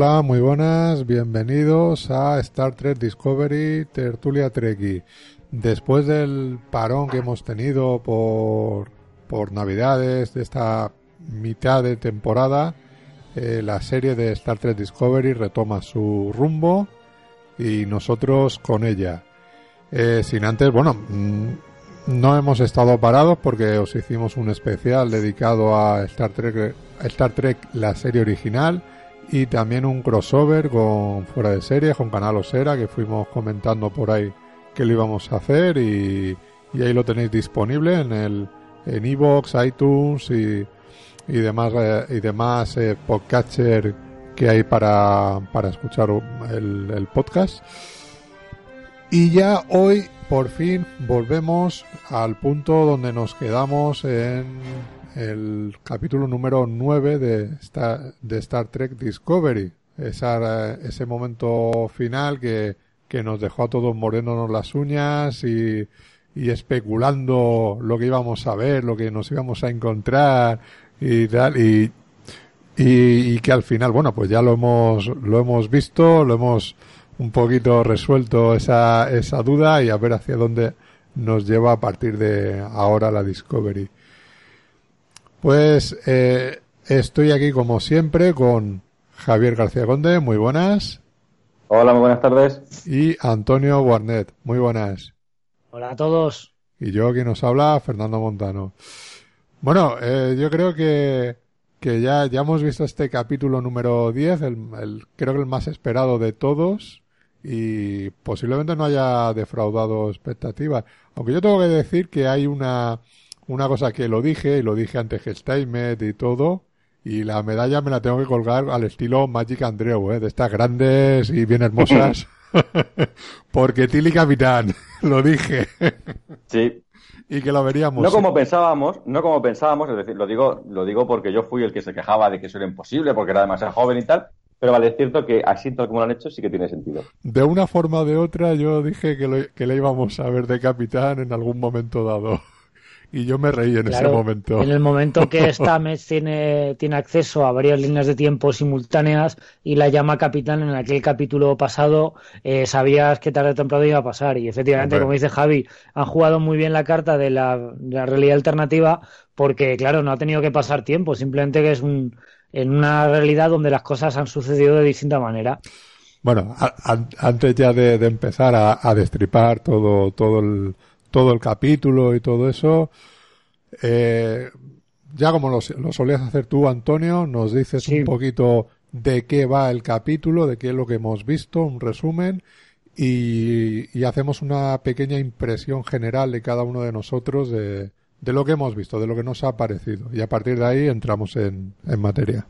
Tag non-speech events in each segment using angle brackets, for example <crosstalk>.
Hola, muy buenas, bienvenidos a Star Trek Discovery Tertulia Treki. Después del parón que hemos tenido por, por Navidades de esta mitad de temporada, eh, la serie de Star Trek Discovery retoma su rumbo y nosotros con ella. Eh, sin antes, bueno, mm, no hemos estado parados porque os hicimos un especial dedicado a Star Trek, Star Trek la serie original y también un crossover con Fuera de Serie, con Canal Osera, que fuimos comentando por ahí que lo íbamos a hacer y, y ahí lo tenéis disponible en el en iVoox, iTunes y, y demás eh, y demás eh, podcatcher que hay para, para escuchar el podcast. Y ya hoy por fin volvemos al punto donde nos quedamos en el capítulo número 9 de Star, de Star Trek Discovery. Esa, ese momento final que, que nos dejó a todos mordiéndonos las uñas y, y especulando lo que íbamos a ver, lo que nos íbamos a encontrar y tal. Y, y, y que al final, bueno, pues ya lo hemos, lo hemos visto, lo hemos un poquito resuelto esa, esa duda y a ver hacia dónde nos lleva a partir de ahora la Discovery. Pues eh, estoy aquí como siempre con Javier García Conde, muy buenas. Hola, muy buenas tardes. Y Antonio Guarnet, muy buenas. Hola a todos. Y yo, quien nos habla, Fernando Montano. Bueno, eh, yo creo que, que ya, ya hemos visto este capítulo número 10, el, el, creo que el más esperado de todos, y posiblemente no haya defraudado expectativas. Aunque yo tengo que decir que hay una, una cosa que lo dije, y lo dije ante Gesteimet y todo, y la medalla me la tengo que colgar al estilo Magic Andreu, ¿eh? de estas grandes y bien hermosas. <laughs> Porque Tilly Capitán, <laughs> lo dije. Sí. Y que lo veríamos. No como pensábamos, no como pensábamos, es decir, lo digo, lo digo porque yo fui el que se quejaba de que eso era imposible, porque era demasiado joven y tal, pero vale, es cierto que así tal como lo han hecho sí que tiene sentido. De una forma o de otra yo dije que, lo, que le íbamos a ver de capitán en algún momento dado y yo me reí en claro, ese momento. En el momento que <laughs> Stamets tiene, tiene acceso a varias líneas de tiempo simultáneas y la llama capitán en aquel capítulo pasado, eh, sabías que tarde o temprano iba a pasar. Y efectivamente, Hombre. como dice Javi, han jugado muy bien la carta de la, de la, realidad alternativa porque, claro, no ha tenido que pasar tiempo, simplemente que es un, en una realidad donde las cosas han sucedido de distinta manera. Bueno, a, a, antes ya de, de empezar a, a, destripar todo, todo el todo el capítulo y todo eso. Eh, ya como lo, lo, solías hacer tú, Antonio, nos dices sí. un poquito de qué va el capítulo, de qué es lo que hemos visto, un resumen, y, y hacemos una pequeña impresión general de cada uno de nosotros de, de, lo que hemos visto, de lo que nos ha parecido. Y a partir de ahí entramos en, en materia.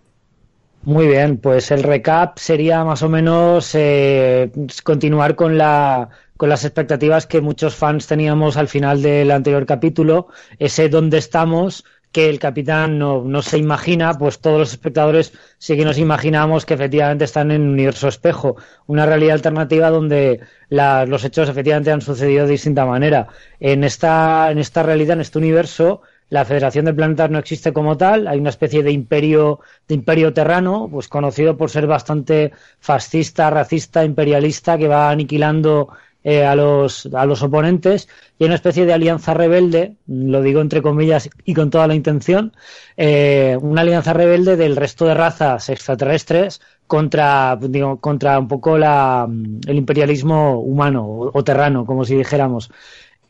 Muy bien, pues el recap sería más o menos eh, continuar con la con las expectativas que muchos fans teníamos al final del anterior capítulo, ese dónde estamos, que el capitán no, no, se imagina, pues todos los espectadores sí que nos imaginamos que efectivamente están en un universo espejo, una realidad alternativa donde la, los hechos efectivamente han sucedido de distinta manera. En esta, en esta realidad, en este universo, la Federación de Planetas no existe como tal, hay una especie de imperio, de imperio terrano, pues conocido por ser bastante fascista, racista, imperialista, que va aniquilando eh, a, los, a los oponentes y una especie de alianza rebelde, lo digo entre comillas y con toda la intención, eh, una alianza rebelde del resto de razas extraterrestres contra, digo, contra un poco la, el imperialismo humano o, terrano, como si dijéramos.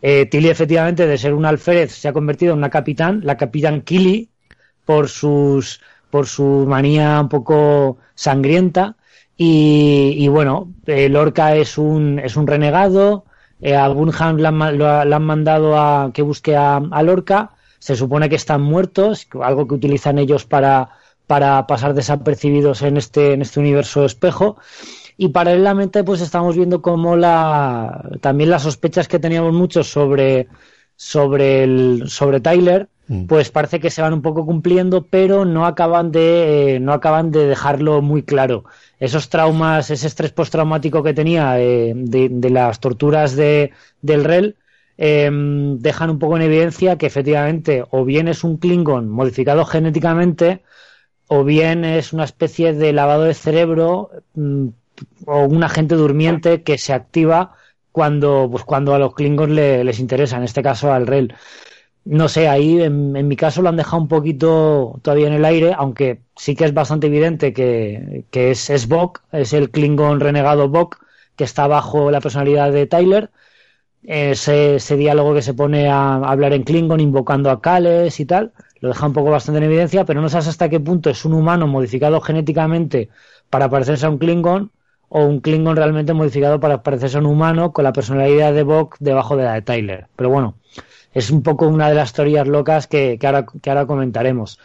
Eh, Tilly, efectivamente, de ser un alférez, se ha convertido en una capitán, la capitán Kili, por sus por su manía un poco sangrienta y, bueno, eh, Lorca es un, es un renegado. Eh, a le han, mandado a que busque a, Lorca. Se supone que están muertos, algo que utilizan ellos para, para pasar desapercibidos en este, en este universo espejo. Y paralelamente, pues estamos viendo como la, también las sospechas que teníamos muchos sobre, sobre, el, sobre Tyler, mm. pues parece que se van un poco cumpliendo, pero no acaban de, eh, no acaban de dejarlo muy claro esos traumas, ese estrés postraumático que tenía eh, de, las torturas de, del REL, em, dejan un poco en evidencia que efectivamente o bien es un Klingon modificado genéticamente o bien es una especie de lavado de cerebro mm, o un agente durmiente que se activa cuando, pues, cuando a los Klingons les interesa, en este caso al REL no sé, ahí en, mi caso lo han dejado un poquito todavía en el aire, aunque sí que es bastante evidente que, es, es Bok, es el Klingon renegado Bok, que está bajo la personalidad de Tyler. Ese, ese diálogo que se pone a hablar en Klingon invocando a Kales y tal, lo deja un poco bastante en evidencia, pero no sabes hasta qué punto es un humano modificado genéticamente para parecerse a un Klingon o un Klingon realmente modificado para parecerse un humano con la personalidad de Bok debajo de la de Tyler. Pero bueno, es un poco una de las teorías locas que, que, ahora, comentaremos.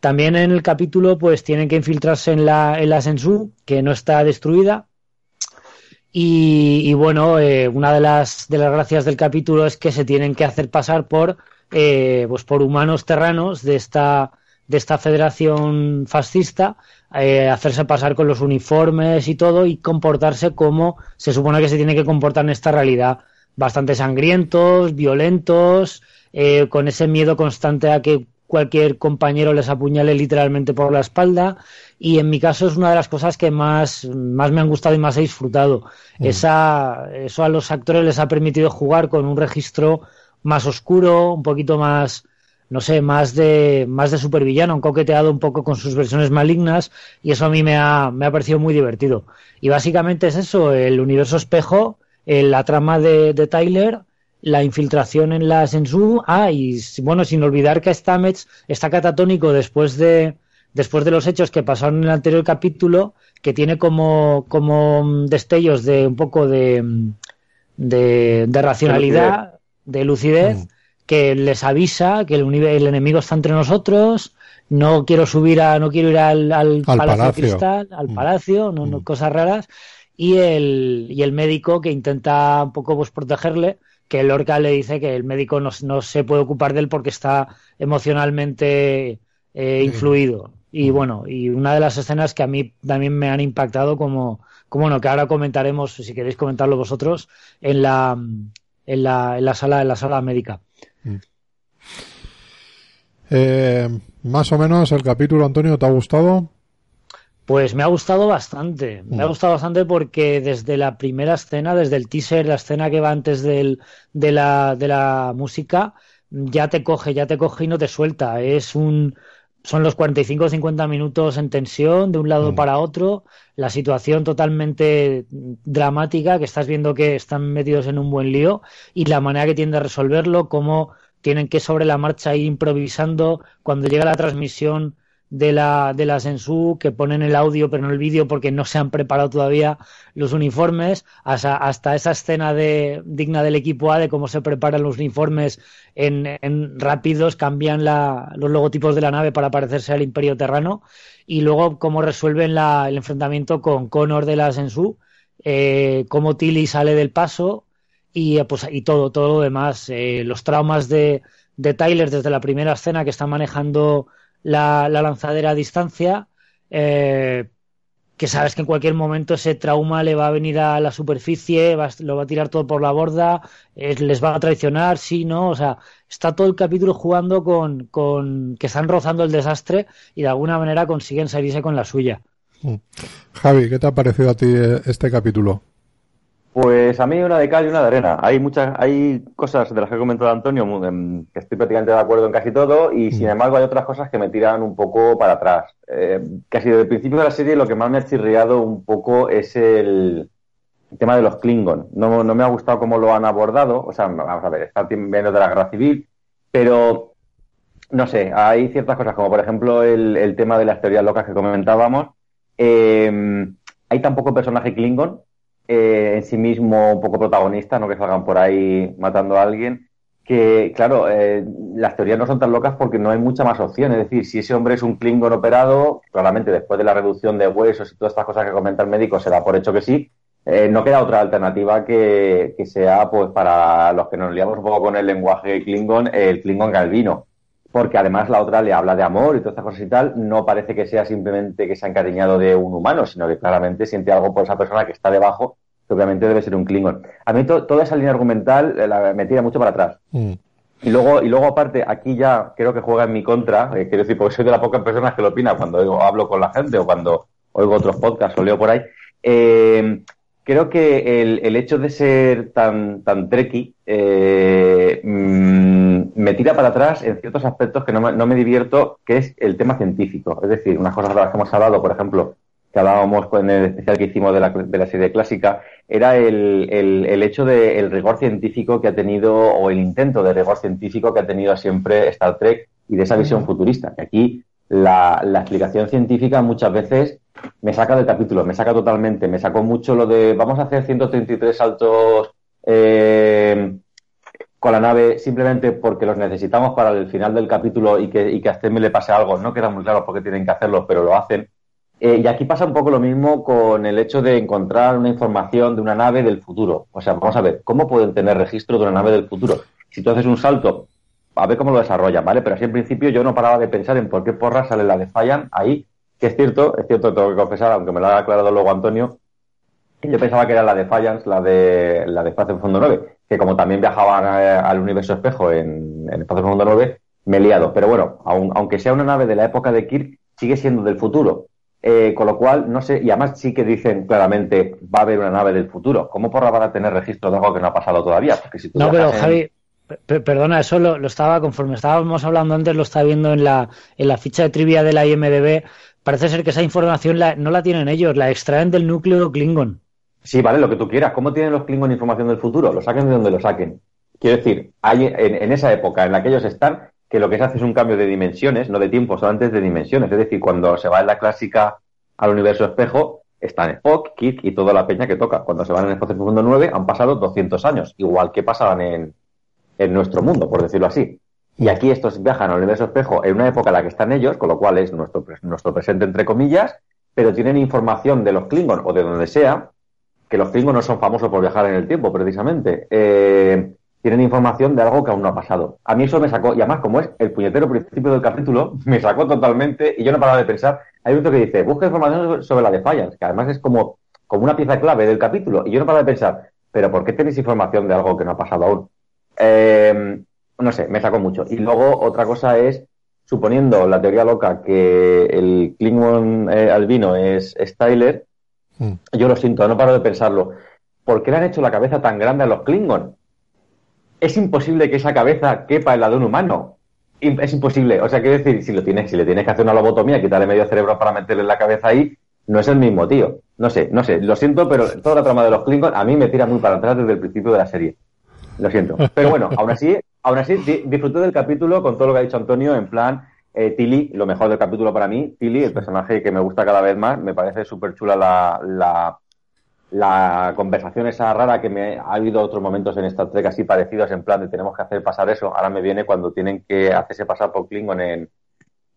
También en el capítulo, pues tienen que infiltrarse en la, en la Sensu, que no está destruida. Y, bueno, eh, una de las, de las gracias del capítulo es que se tienen que hacer pasar por, eh, pues por humanos terranos de esta, de esta federación fascista, eh, hacerse pasar con los uniformes y todo y comportarse como se supone que se tiene que comportar en esta realidad bastante sangrientos, violentos, eh, con ese miedo constante a que cualquier compañero les apuñale literalmente por la espalda y en mi caso es una de las cosas que más, más me han gustado y más he disfrutado. Mm. Esa, eso a los actores les ha permitido jugar con un registro más oscuro, un poquito más, no sé, más de, más de supervillano, han coqueteado un poco con sus versiones malignas y eso a mí me ha, me ha parecido muy divertido. Y básicamente es eso, el universo espejo eh, la trama de, Tyler, la infiltración en la Sensu, ah, y bueno, sin olvidar que Stamets está catatónico después de, después de los hechos que pasaron en el anterior capítulo, que tiene como, como destellos de un poco de, de, racionalidad, de lucidez, mm. Que les avisa que el, el, enemigo está entre nosotros, no quiero subir a, no quiero ir al, al, palacio, de cristal, al mm. palacio, no, no, mm. cosas raras, y el, y el médico que intenta un poco pues protegerle, que Lorca le dice que el médico no, no se puede ocupar de él porque está emocionalmente eh, influido. Y bueno, y una de las escenas que a mí también me han impactado como, como bueno, que ahora comentaremos, si queréis comentarlo vosotros, en la, en la, en la sala, en la sala médica. Eh, más o menos el capítulo, Antonio, ¿te ha gustado? Pues me ha gustado bastante. Me ha mm. gustado bastante porque desde la primera escena, desde el teaser, la escena que va antes del, de, la, de la música, ya te coge, ya te coge y no te suelta. Es un, son los 45 o 50 minutos en tensión de un lado mm. para otro, la situación totalmente dramática, que estás viendo que están metidos en un buen lío y la manera que tienen de resolverlo, cómo tienen que sobre la marcha ir improvisando cuando llega la transmisión de la, de la Sensu que ponen el audio pero no el vídeo porque no se han preparado todavía los uniformes, hasta, hasta esa escena de, digna del equipo A de cómo se preparan los uniformes en, en rápidos, cambian la, los logotipos de la nave para parecerse al Imperio Terrano. Y luego cómo resuelven la, el enfrentamiento con Connor de la Sensu, eh, cómo Tilly sale del paso y, pues, y todo, todo lo demás, eh, los traumas de, de Tyler desde la primera escena que está manejando la, lanzadera a distancia, eh, que sabes que en cualquier momento ese trauma le va a venir a la superficie, lo va a tirar todo por la borda, les va a traicionar, sí, ¿no? O sea, está todo el capítulo jugando con, con que están rozando el desastre y de alguna manera consiguen salirse con la suya. Mm. Javi, ¿qué te ha parecido a ti eh, este capítulo? Pues a mí una de cal y una de arena. Hay muchas, hay cosas de las que ha comentado Antonio em, que estoy prácticamente de acuerdo en casi todo y sin mm. embargo hay otras cosas que me tiran un poco para atrás. Eh, casi desde el principio de la serie lo que más me ha chirriado un poco es el, tema de los Klingon. No, no me ha gustado cómo lo han abordado. O sea, vamos a ver, está viendo de la guerra civil, pero no sé, hay ciertas cosas como por ejemplo el, tema de las teorías locas que comentábamos. Eh, hay tan poco personaje Klingon eh, en sí mismo un poco protagonista, no que salgan por ahí matando a alguien, que claro, eh, las teorías no son tan locas porque no hay mucha más opción. Es decir, si ese hombre es un Klingon operado, claramente después de la reducción de huesos y todas estas cosas que comenta el médico, se por hecho que sí. Eh, no queda otra alternativa que, que, sea, pues, para los que nos liamos un poco con el lenguaje Klingon, el Klingon galvino porque además la otra le habla de amor y todas estas cosas y tal, no parece que sea simplemente que se ha encariñado de un humano, sino que claramente siente algo por esa persona que está debajo, que obviamente debe ser un Klingon. A mí toda esa línea argumental eh, la, me tira mucho para atrás. Mm. Y luego, y luego aparte, aquí ya creo que juega en mi contra, eh, quiero decir, porque soy de las pocas personas que lo opina cuando hablo con la gente o cuando oigo otros podcasts o leo por ahí. Eh, creo que el, el, hecho de ser tan, tan treki eh, mm, me tira para atrás en ciertos aspectos que no me, no me, divierto, que es el tema científico. Es decir, unas cosas de las que hemos hablado, por ejemplo, que hablábamos con el especial que hicimos de la, de la serie clásica, era el, el, el hecho del rigor científico que ha tenido, o el intento de rigor científico que ha tenido siempre Star Trek y de esa visión futurista. Que aquí la, la explicación científica muchas veces me saca del capítulo, me saca totalmente, me sacó mucho lo de vamos a hacer 133 saltos eh, con la nave simplemente porque los necesitamos para el final del capítulo y que, y que a Stemme le pase algo. No queda muy claro por qué tienen que hacerlo, pero lo hacen. Eh, y aquí pasa un poco lo mismo con el hecho de encontrar una información de una nave del futuro. O sea, vamos a ver, ¿cómo pueden tener registro de una nave del futuro? Si tú haces un salto, a ver cómo lo desarrollan, ¿vale? Pero así en principio yo no paraba de pensar en por qué porra sale la de Fallan ahí que es cierto, es cierto, tengo que confesar, aunque me lo ha aclarado luego Antonio, yo pensaba que era la de Fallance, la de la de Espacio Fondo 9, que como también viajaban eh, al universo espejo en, en Espacio Fondo 9, me he liado. Pero bueno, aunque sea una nave de la época de Kirk, sigue siendo del futuro. Eh, con lo cual, no sé, y además sí que dicen claramente va a haber una nave del futuro. ¿Cómo porra van a tener registro de algo que no ha pasado todavía? Porque si no, pero Javi, perdona, eso lo, lo, estaba, conforme estábamos hablando antes, lo estaba viendo en la, en la ficha de trivia de la IMDB parece ser que esa información no la tienen ellos, la extraen del núcleo Klingon. Sí, vale, lo que tú quieras. ¿Cómo tienen los Klingon información del futuro? Lo saquen de donde lo saquen. Quiero decir, hay en, esa época en la que ellos están, que lo que se hace es un cambio de dimensiones, no de tiempo, solamente de dimensiones. Es decir, cuando se va en la clásica al universo espejo, están Spock, Kirk y toda la peña que toca. Cuando se van en el espacio profundo 9, han pasado 200 años, igual que pasaban en, en nuestro mundo, por decirlo así. Y aquí estos viajan al universo espejo en una época en la que están ellos, con lo cual es nuestro, nuestro presente entre comillas, pero tienen información de los Klingon o de donde sea, que los Klingon no son famosos por viajar en el tiempo, precisamente. Eh, tienen información de algo que aún no ha pasado. A mí eso me sacó, y además como es el puñetero principio del capítulo, <laughs> me sacó totalmente y yo no paraba de pensar. Hay un que dice, busca información sobre la de Fallas, que además es como, como una pieza clave del capítulo, y yo no paraba de pensar, pero ¿por qué tenéis información de algo que no ha pasado aún? Eh, no sé, me sacó mucho. Y luego otra cosa es, suponiendo la teoría loca que el Klingon eh, albino es, Styler, yo lo siento, no paro de pensarlo. ¿Por qué le han hecho la cabeza tan grande a los Klingon? Es imposible que esa cabeza quepa en la de un humano. Es imposible. O sea, quiero decir, si lo tienes, si le tienes que hacer una lobotomía, quitarle medio cerebro para meterle la cabeza ahí, no es el mismo tío. No sé, no sé, lo siento, pero toda la trama de los Klingon a mí me tira muy para atrás desde el principio de la serie. Lo siento. Pero bueno, aún así, aún así disfruté del capítulo con todo lo que ha dicho Antonio, en plan, eh, Tilly, lo mejor del capítulo para mí, Tilly, el personaje que me gusta cada vez más, me parece súper chula la, la, la, conversación esa rara que me ha habido otros momentos en Star Trek así parecidos, en plan de tenemos que hacer pasar eso, ahora me viene cuando tienen que hacerse pasar por Klingon en,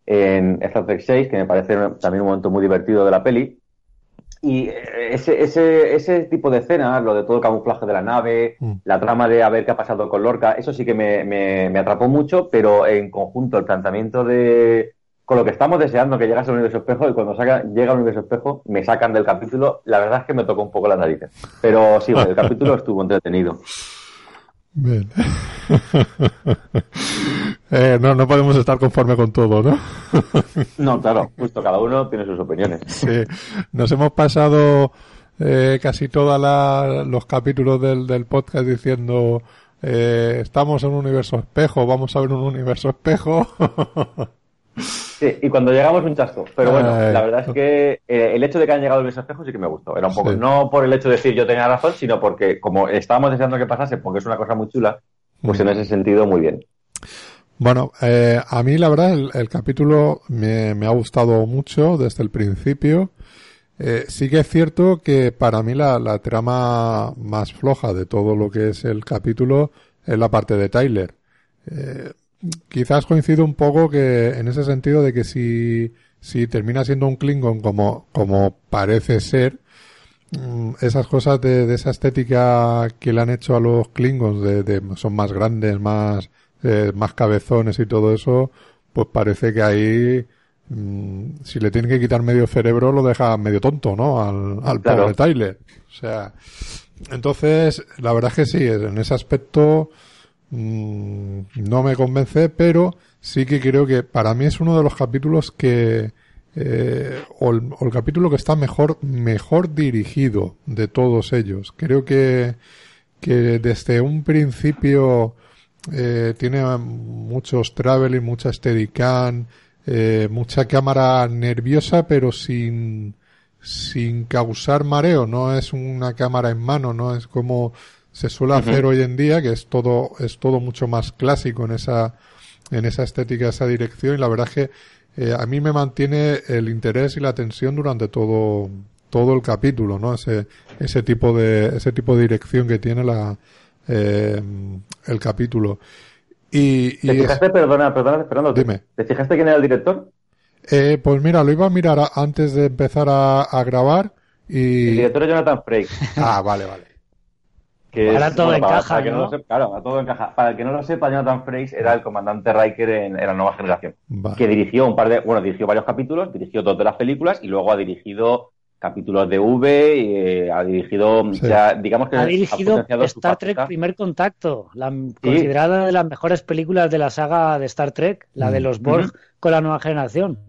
en Star Trek 6, que me parece también un momento muy divertido de la peli, y ese, ese, ese tipo de escenas, lo de todo el camuflaje de la nave, mm. la trama de a ver qué ha pasado con Lorca, eso sí que me, me, atrapó mucho, pero en conjunto el planteamiento de con lo que estamos deseando que llegase al universo espejo y cuando saca, llega al universo espejo me sacan del capítulo, la verdad es que me tocó un poco las narices. Pero sí, el <laughs> capítulo estuvo entretenido. Bien. <laughs> Eh, no, no podemos estar conforme con todo, ¿no? <laughs> no, claro, justo cada uno tiene sus opiniones. Sí, nos hemos pasado eh, casi todos los capítulos del, del podcast diciendo eh, estamos en un universo espejo, vamos a ver un universo espejo. <laughs> Sí, y cuando llegamos un chasco. Pero bueno, la verdad es que eh, el hecho de que hayan llegado universo espejo sí que me gustó. Era un poco, no por el hecho de decir yo tenía razón, sino porque como estábamos deseando que pasase, porque es una cosa muy chula, pues en ese sentido muy bien. Bueno, eh, a mí la verdad el, capítulo me, me, ha gustado mucho desde el principio. Eh, sí que es cierto que para mí la, la, trama más floja de todo lo que es el capítulo es la parte de Tyler. Eh, quizás coincido un poco que en ese sentido de que si, si termina siendo un Klingon como, como parece ser, mm, esas cosas de, de, esa estética que le han hecho a los Klingons, de, de son más grandes, más, eh, más cabezones y todo eso, pues parece que ahí Mm, si le tienen que quitar medio cerebro, lo deja medio tonto, ¿no? Al, al pobre Tyler. O sea, entonces, la verdad es que sí, en ese aspecto mm, no me convence, pero sí que creo que para mí es uno de los capítulos que, eh, o, el, o, el, capítulo que está mejor, mejor dirigido de todos ellos. Creo que, que desde un principio eh, tiene muchos traveling, mucha steadicam, eh, mucha cámara nerviosa pero sin sin causar mareo no es una cámara en mano no es como se suele hacer hoy en día que es todo es todo mucho más clásico en esa en esa estética esa dirección y la verdad es que eh, a mí me mantiene el interés y la atención durante todo todo el capítulo no ese ese tipo de ese tipo de dirección que tiene la eh, el capítulo y, ¿Te fijaste, perdona, perdona, Fernando, dime. ¿te fijaste quién era el director? Eh, pues mira, lo iba a mirar antes de empezar a, grabar y... El director es Jonathan Frakes. ah, vale, vale. Ahora todo encaja, para, ¿no? claro, todo encaja. Para el que no lo sepa, Jonathan Frakes era el comandante Riker en, la nueva generación. Que dirigió un par de, bueno, dirigió varios capítulos, dirigió dos de las películas y luego ha dirigido capítulos de V, y, eh, ha dirigido, digamos que ha dirigido Star Trek Primer Contacto, la considerada de las mejores películas de la saga de Star Trek, la de mm. los Borg con la nueva generación.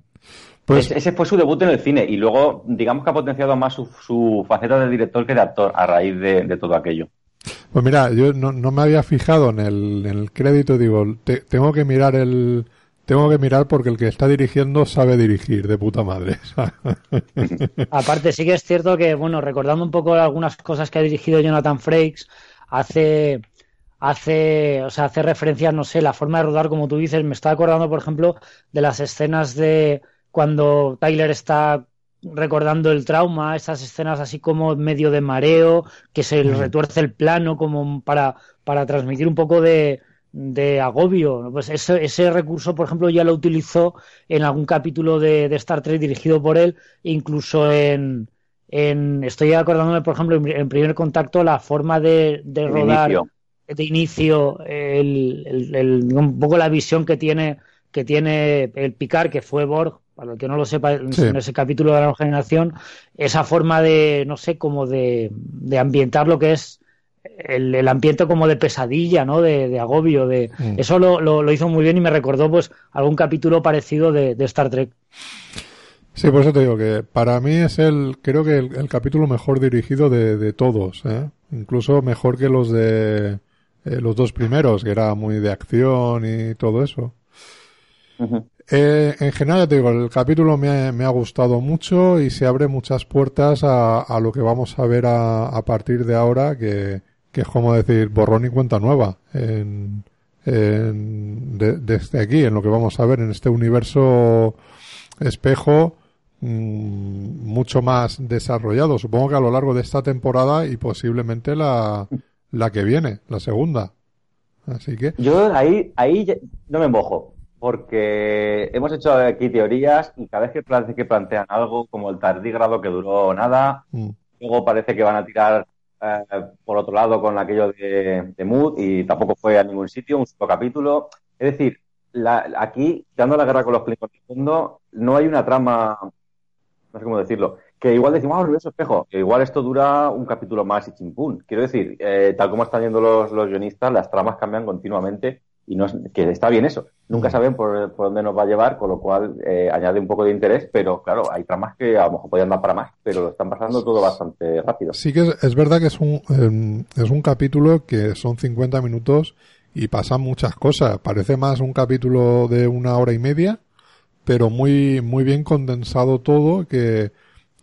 Pues ese fue su debut en el cine y luego, digamos que ha potenciado más su, faceta de director que de actor a raíz de, todo aquello. Pues mira, yo no, me había fijado en el, en el crédito, digo, tengo que mirar el, tengo que mirar porque el que está dirigiendo sabe dirigir de puta madre. <laughs> Aparte, sí que es cierto que, bueno, recordando un poco algunas cosas que ha dirigido Jonathan Frakes, hace, hace, o sea, hace referencia, no sé, la forma de rodar, como tú dices, me está acordando, por ejemplo, de las escenas de cuando Tyler está recordando el trauma, esas escenas así como medio de mareo, que se retuerce el plano como para, para transmitir un poco de, de agobio. Pues ese, ese, recurso, por ejemplo, ya lo utilizó en algún capítulo de, Star Trek dirigido por él, incluso en, en, estoy acordándome, por ejemplo, en, primer contacto, la forma de, de rodar de inicio, el, un poco la visión que tiene, que tiene el Picard, que fue Borg, para el que no lo sepa, en ese capítulo de la nueva generación, esa forma de, no sé, como de, de ambientar lo que es el, ambiente como de pesadilla, ¿no? De, agobio, de mm. eso lo, lo, hizo muy bien y me recordó pues algún capítulo parecido de, Star Trek. Sí, por eso te digo que para mí es el, creo que el, capítulo mejor dirigido de, todos, ¿eh? incluso mejor que los de eh, los dos primeros, que era muy de acción y todo eso. Eh, en general, te digo, el capítulo me ha, gustado mucho y se abre muchas puertas a, a lo que vamos a ver a, a partir de ahora, que, es como decir borrón y cuenta nueva en, desde aquí, en lo que vamos a ver en este universo espejo mm, mucho más desarrollado. Supongo que a lo largo de esta temporada y posiblemente la, la que viene, la segunda. Así que. Yo ahí, ahí no me mojo, porque hemos hecho aquí teorías y cada vez que, que plantean algo como el tardígrado que duró nada, mm. luego parece que van a tirar eh, por otro lado con aquello de, Mood y tampoco fue a ningún sitio, un solo capítulo. Es decir, la, aquí, dando la guerra con los Klingons del mundo, no hay una trama, no sé cómo decirlo, que igual decimos, ah, universo espejo, que igual esto dura un capítulo más y chimpún. Quiero decir, eh, tal como están yendo los, los guionistas, las tramas cambian continuamente y no que está bien eso. Nunca mm. saben por, dónde nos va a llevar, con lo cual eh, añade un poco de interés, pero claro, hay tramas que a lo mejor podrían dar para más, pero lo están pasando todo bastante rápido. Sí que es, verdad que es un, em, es un capítulo que son 50 minutos y pasan muchas cosas. Parece más un capítulo de una hora y media, pero muy, muy bien condensado todo que,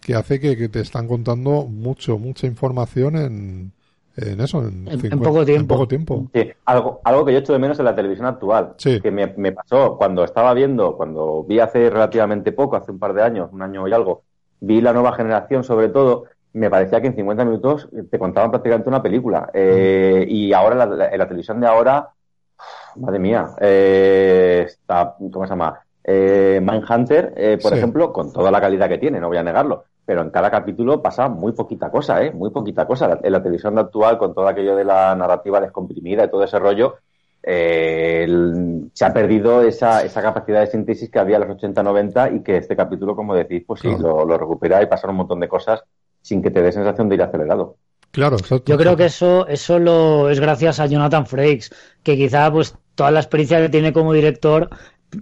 que hace que, que te están contando mucho, mucha información en, en eso, en, poco tiempo. poco tiempo. Sí, algo, algo que yo echo de menos en la televisión actual, que me, me, pasó cuando estaba viendo, cuando vi hace relativamente poco, hace un par de años, un año y algo, vi la nueva generación sobre todo, me parecía que en 50 minutos te contaban prácticamente una película. Eh, mm. Y ahora, en la televisión de ahora, madre mía, eh, está, ¿cómo se llama? Eh, Mindhunter, eh, por ejemplo, con toda la calidad que tiene, no voy a negarlo, pero en cada capítulo pasa muy poquita cosa, ¿eh? Muy poquita cosa. En la televisión actual, con todo aquello de la narrativa descomprimida y todo ese rollo, eh, se ha perdido esa, esa capacidad de síntesis que había en los 80-90 y que este capítulo, como decís, pues sí, lo, recupera y pasa un montón de cosas sin que te dé sensación de ir acelerado. Claro, Yo creo que eso, eso lo es gracias a Jonathan Frakes, que quizá pues toda la experiencia que tiene como director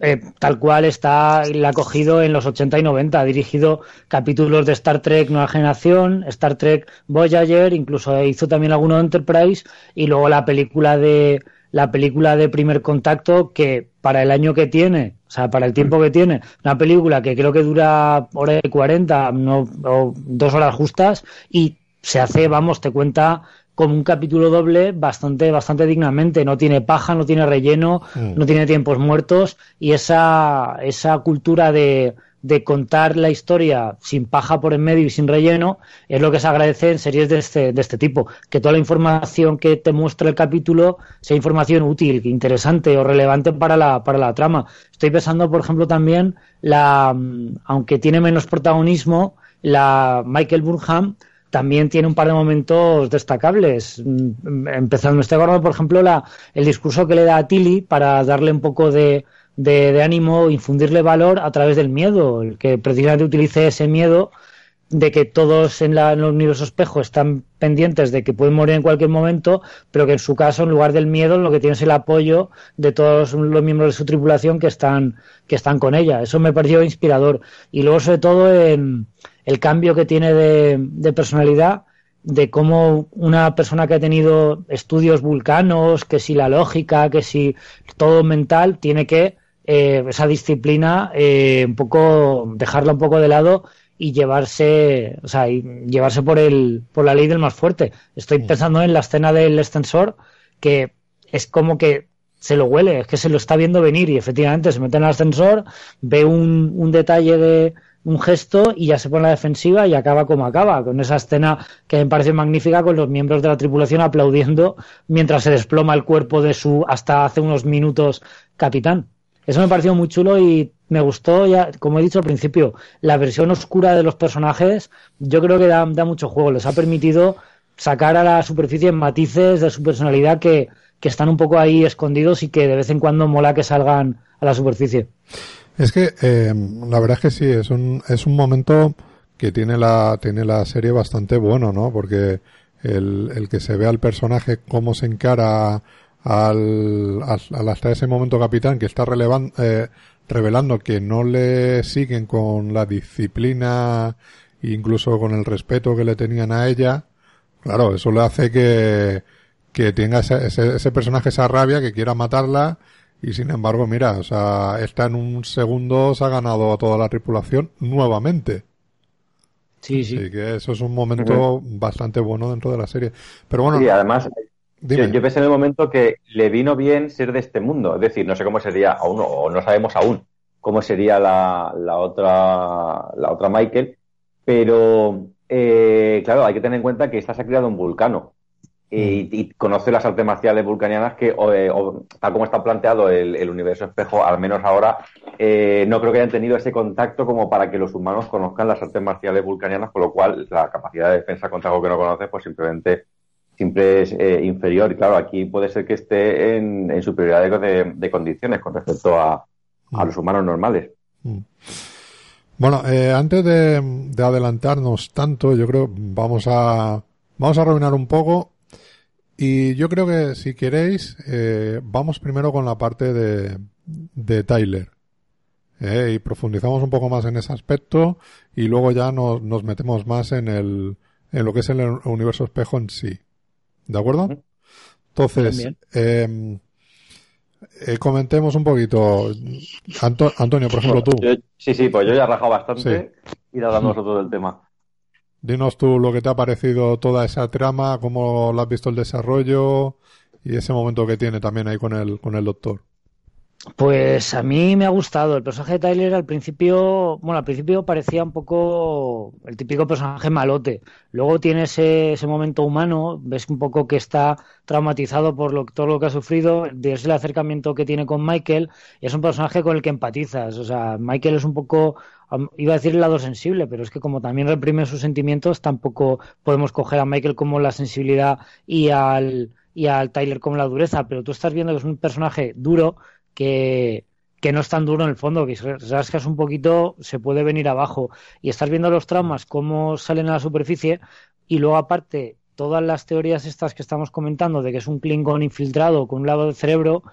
eh, tal cual está, la ha cogido en los 80 y 90. Ha dirigido capítulos de Star Trek Nueva Generación, Star Trek Voyager, incluso hizo también alguno de Enterprise y luego la película de la película de Primer Contacto que para el año que tiene, o sea, para el tiempo que tiene, una película que creo que dura hora y 40, no, o dos horas justas y se hace, vamos, te cuenta como un capítulo doble bastante, bastante dignamente. No tiene paja, no tiene relleno, mm. no tiene tiempos muertos y esa, esa cultura de, de contar la historia sin paja por en medio y sin relleno es lo que se agradece en series de este, de este tipo. Que toda la información que te muestra el capítulo sea información útil, interesante o relevante para la, para la trama. Estoy pensando, por ejemplo, también la, aunque tiene menos protagonismo, la Michael Burnham también tiene un par de momentos destacables. Mm, empezando, estoy acordando, por ejemplo, la, el discurso que le da a Tilly para darle un poco de, de, ánimo, infundirle valor a través del miedo, el que precisamente utilice ese miedo de que todos en, la, en el universo espejo están pendientes de que pueden morir en cualquier momento, pero que en su caso, en lugar del miedo, lo que tiene es el apoyo de todos los miembros de su tripulación que están, que están con ella. Eso me pareció inspirador. Y luego, sobre todo, en el cambio que tiene de, personalidad, de cómo una persona que ha tenido estudios vulcanos, que si la lógica, que si todo mental, tiene que eh, esa disciplina eh, un poco dejarla un poco de lado y llevarse, o sea, y llevarse por el por la ley del más fuerte. Estoy pensando en la escena del ascensor que es como que se lo huele, es que se lo está viendo venir y efectivamente se mete en el ascensor, ve un, un detalle de, un gesto y ya se pone la defensiva y acaba como acaba, con esa escena que me parece magnífica con los miembros de la tripulación aplaudiendo mientras se desploma el cuerpo de su hasta hace unos minutos capitán. Eso me pareció muy chulo y me gustó, ya, como he dicho al principio, la versión oscura de los personajes, yo creo que da, da mucho juego, les ha permitido sacar a la superficie matices de su personalidad que, que están un poco ahí escondidos y que de vez en cuando mola que salgan a la superficie. Es que eh, la verdad es que sí, es un, es un momento que tiene la, tiene la serie bastante bueno, ¿no? Porque el, el que se ve al personaje cómo se encara al, al, hasta ese momento capitán que está relevan, eh, revelando que no le siguen con la disciplina incluso con el respeto que le tenían a ella, claro, eso le hace que, que tenga ese, ese, ese personaje esa rabia, que quiera matarla y sin embargo, mira, o sea, está en un segundo, se ha ganado a toda la tripulación nuevamente. Sí, sí. Así que eso es un momento bastante bueno dentro de la serie. Pero bueno. Sí, además, yo, pensé en el momento que le vino bien ser de este mundo. Es decir, no sé cómo sería aún, o no sabemos aún cómo sería la, la otra, la otra Michael. Pero, eh, claro, hay que tener en cuenta que esta se ha creado un vulcano. Mm. y, conoce las artes marciales vulcanianas que, eh, tal como está planteado el, universo espejo, al menos ahora, eh, no creo que hayan tenido ese contacto como para que los humanos conozcan las artes marciales vulcanianas, con lo cual la capacidad de defensa contra algo que no conoces, pues simplemente siempre es eh, inferior. Y claro, aquí puede ser que esté en, superioridad de, condiciones con respecto a, a, los humanos normales. Mm. Bueno, antes de, de adelantarnos tanto, yo creo vamos a vamos a arruinar un poco Y yo creo que si queréis, eh, vamos primero con la parte de, de Tyler. Eh, y profundizamos un poco más en ese aspecto y luego ya nos, nos metemos más en el en lo que es el universo espejo en sí. ¿De acuerdo? Entonces, eh, eh, comentemos un poquito. Antonio, por ejemplo, tú. sí, sí, pues yo ya he rajado bastante y hablando todo del tema. Dinos tú lo que te ha parecido toda esa trama, cómo lo has visto el desarrollo y ese momento que tiene también ahí con el, con el doctor. Pues a mí me ha gustado. El personaje de Tyler al principio, bueno, al principio parecía un poco el típico personaje malote. Luego tiene ese, ese momento humano, ves un poco que está traumatizado por lo, todo lo que ha sufrido, ves el acercamiento que tiene con Michael, y es un personaje con el que empatizas. O sea, Michael es un poco, iba a decir el lado sensible, pero es que como también reprime sus sentimientos, tampoco podemos coger a Michael como la sensibilidad y al, y al Tyler como la dureza, pero tú estás viendo que es un personaje duro que, que no es tan duro en el fondo, que si rascas un poquito se puede venir abajo. Y estás viendo los traumas, cómo salen a la superficie, y luego aparte, todas las teorías estas que estamos comentando de que es un Klingon infiltrado con un lado del cerebro,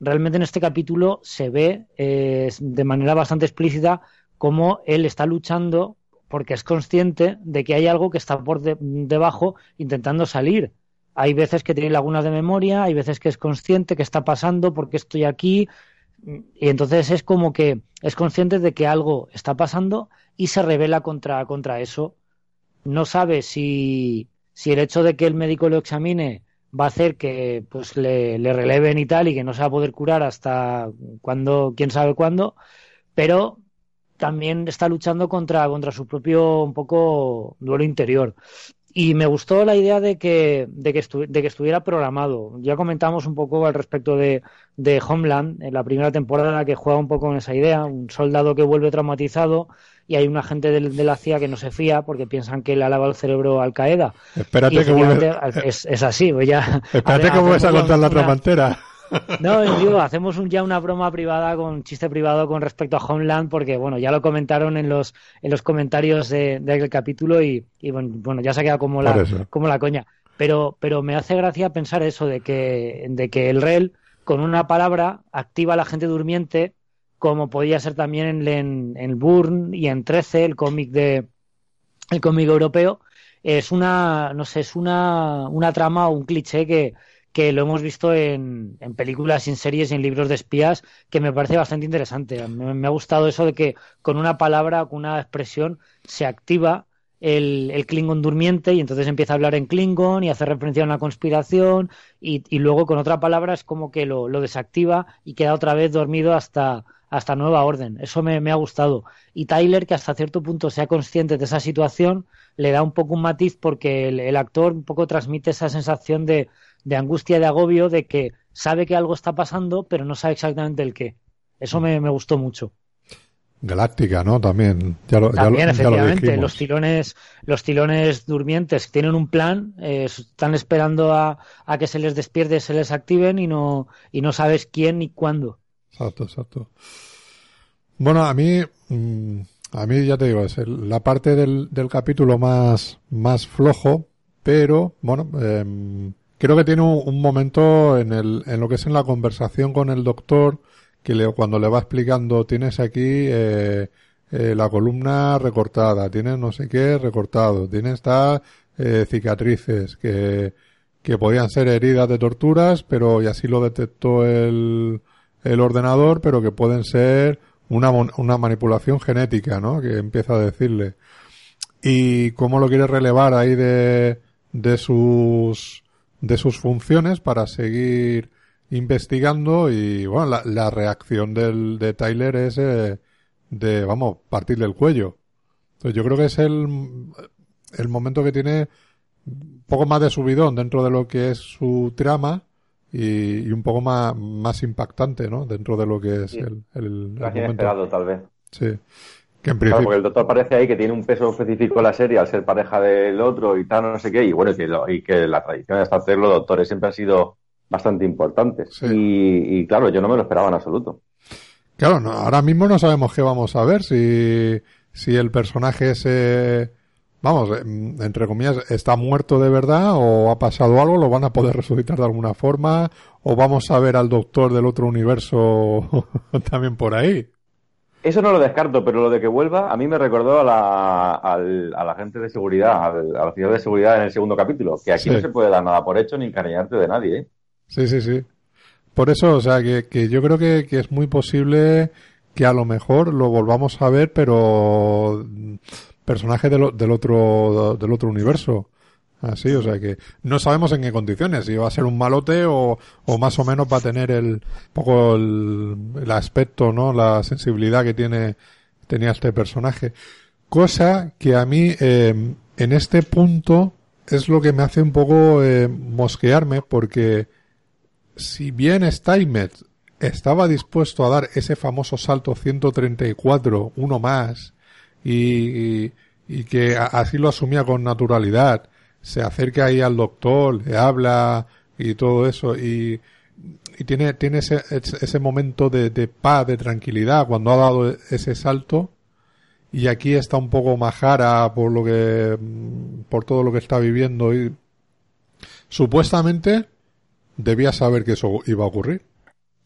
realmente en este capítulo se ve eh, de manera bastante explícita cómo él está luchando porque es consciente de que hay algo que está por debajo intentando salir hay veces que tiene lagunas de memoria, hay veces que es consciente que está pasando, porque estoy aquí, y entonces es como que es consciente de que algo está pasando y se revela contra, contra eso. No sabe si, si el hecho de que el médico lo examine va a hacer que pues le, le releven y tal y que no se va a poder curar hasta cuando, quién sabe cuándo, pero también está luchando contra, contra su propio un poco duelo interior. Y me gustó la idea de que, de que, de que estuviera programado. Ya comentamos un poco al respecto de, de Homeland, en la primera temporada, que juega un poco con esa idea. Un soldado que vuelve traumatizado y hay un agente de, la CIA que no se fía porque piensan que le ha lavado el cerebro al Qaeda. Espérate que es, es, así, pues ya. Espérate que vuelves a contar la tramantera. No, digo, hacemos un, ya una broma privada con chiste privado con respecto a Homeland, porque bueno, ya lo comentaron en los, en los comentarios de, del capítulo y, bueno, ya se ha quedado como la, como la coña. Pero, pero me hace gracia pensar eso de que, de que el REL con una palabra activa a la gente durmiente, como podía ser también en, en, en Burn y en 13, el cómic de el cómic europeo, es una, no sé, es una, una trama o un cliché que, que lo hemos visto en, en, películas, en series en libros de espías, que me parece bastante interesante. Me, ha gustado eso de que con una palabra, con una expresión, se activa el, Klingon durmiente y entonces empieza a hablar en Klingon y hace referencia a una conspiración y, luego con otra palabra es como que lo, desactiva y queda otra vez dormido hasta, hasta nueva orden. Eso me, ha gustado. Y Tyler, que hasta cierto punto sea consciente de esa situación, le da un poco un matiz porque el, el actor un poco transmite esa sensación de de angustia, de agobio, de que sabe que algo está pasando, pero no sabe exactamente el qué. Eso me, gustó mucho. Galáctica, ¿no? También. Ya lo, También, efectivamente. los tirones, los tirones durmientes tienen un plan, eh, están esperando a, a, que se les despierte, se les activen y no, y no sabes quién ni cuándo. Exacto, exacto. Bueno, a mí, mm, a mí ya te digo, es la parte del, del capítulo más, más flojo, pero, bueno, eh, creo que tiene un, momento en, el, en lo que es en la conversación con el doctor, que le, cuando le va explicando, tienes aquí eh, eh, la columna recortada, tienes no sé qué recortado, tienes estas eh, cicatrices que, que podían ser heridas de torturas, pero y así lo detectó el, el ordenador, pero que pueden ser una, una manipulación genética, ¿no? Que empieza a decirle. Y cómo lo quiere relevar ahí de, de sus de sus funciones para seguir investigando y bueno, la, la reacción del, de Tyler es eh, de, vamos, partirle el cuello. Entonces yo creo que es el, el momento que tiene poco más de subidón dentro de lo que es su trama y, y un poco más, más impactante, ¿no? Dentro de lo que es el, el, el momento. tal vez. Sí. Que porque el doctor parece ahí que tiene un peso específico en la serie al ser pareja del otro y tal, no sé qué, y bueno, que y que la tradición de hasta hacerlo, doctores siempre ha sido bastante importante. Y, claro, yo no me lo esperaba en absoluto. Claro, no, ahora mismo no sabemos qué vamos a ver, si, si el personaje ese vamos, mm, entre comillas, está muerto de verdad o ha pasado algo, lo van a poder resucitar de alguna forma o vamos a ver al doctor del otro universo <laughs> también por ahí. Eso no lo descarto, pero lo de que vuelva a mí me recordó a la, al, a la gente de seguridad, a la ciudad de seguridad en el segundo capítulo, que aquí no se puede dar nada por hecho ni encariñarte de nadie. ¿eh? Sí, sí, sí. Por eso, o sea, que, que yo creo que, que, es muy posible que a lo mejor lo volvamos a ver, pero personaje del, otro del otro universo. Así, o sea que no sabemos en qué condiciones, si va a ser un malote o, o más o menos va a tener el poco el, el, aspecto, ¿no? La sensibilidad que tiene tenía este personaje. Cosa que a mí eh, en este punto es lo que me hace un poco eh, mosquearme porque si bien Steinmetz estaba dispuesto a dar ese famoso salto 134, uno más, y, y, que así lo asumía con naturalidad, se acerca ahí al doctor, le habla y todo eso y, y tiene, tiene ese, ese momento de, de, paz, de tranquilidad cuando ha dado ese salto y aquí está un poco majara por lo que, por todo lo que está viviendo y supuestamente debía saber que eso iba a ocurrir.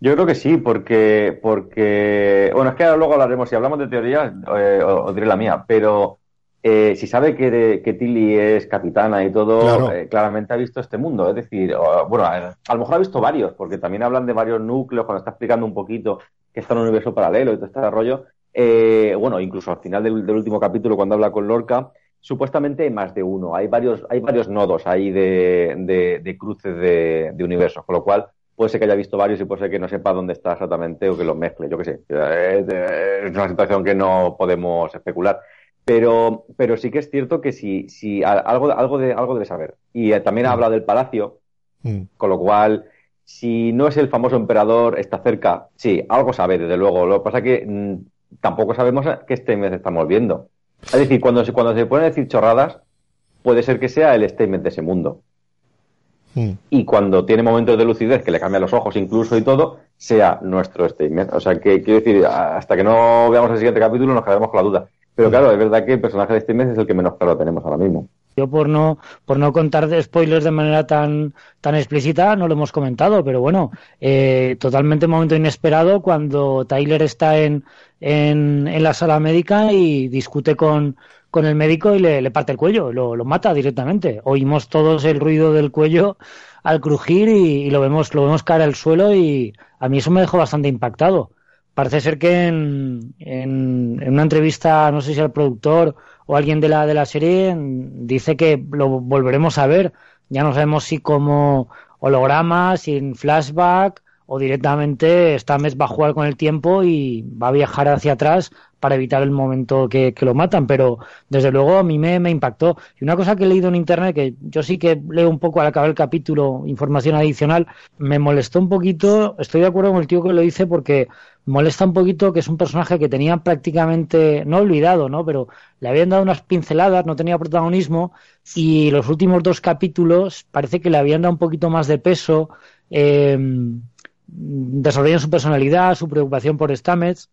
Yo creo que sí, porque, porque, bueno, es que ahora luego hablaremos, si hablamos de teorías, eh, os diré la mía, pero eh, si sabe que, que, Tilly es capitana y todo, claro. eh, claramente ha visto este mundo. Es decir, o, bueno, a, a, lo mejor ha visto varios, porque también hablan de varios núcleos, cuando está explicando un poquito que está en un universo paralelo y todo este rollo. Eh, bueno, incluso al final del, del, último capítulo, cuando habla con Lorca, supuestamente hay más de uno. Hay varios, hay varios nodos ahí de, de, de cruces de, de universos, con lo cual puede ser que haya visto varios y puede ser que no sepa dónde está exactamente o que los mezcle, yo qué sé. Es una situación que no podemos especular. Pero, pero sí que es cierto que si, si algo, algo, de, algo debe saber. Y eh, también ha hablado del palacio, mm. con lo cual, si no es el famoso emperador, está cerca, sí, algo sabe, desde luego. Lo que pasa es que mmm, tampoco sabemos que este mes estamos viendo. Es decir, cuando se, cuando se pueden decir chorradas, puede ser que sea el statement de ese mundo. Mm. Y cuando tiene momentos de lucidez, que le cambia los ojos incluso y todo, sea nuestro statement. O sea, que quiero decir, hasta que no veamos el siguiente capítulo nos quedaremos con la duda. Pero claro, es verdad que el personaje de este mes es el que menos claro tenemos ahora mismo. Yo por no por no contar spoilers de manera tan tan explícita no lo hemos comentado, pero bueno, eh, totalmente momento inesperado cuando Tyler está en, en, en, la sala médica y discute con, con el médico y le, le parte el cuello, lo, lo, mata directamente. Oímos todos el ruido del cuello al crujir y, y, lo vemos lo vemos caer al suelo y a mí eso me dejó bastante impactado parece ser que en, en, en, una entrevista, no sé si al productor o alguien de la, de la serie, dice que lo volveremos a ver. Ya no sabemos si como holograma, si en flashback o directamente Stamets va a jugar con el tiempo y va a viajar hacia atrás para evitar el momento que, que lo matan, pero desde luego a mí me, me, impactó. Y una cosa que he leído en internet, que yo sí que leo un poco al acabar el capítulo, información adicional, me molestó un poquito, estoy de acuerdo con el tío que lo dice porque molesta un poquito que es un personaje que tenía prácticamente, no olvidado, ¿no? Pero le habían dado unas pinceladas, no tenía protagonismo, y los últimos dos capítulos parece que le habían dado un poquito más de peso, eh, desarrollan su personalidad, su preocupación por Stamets,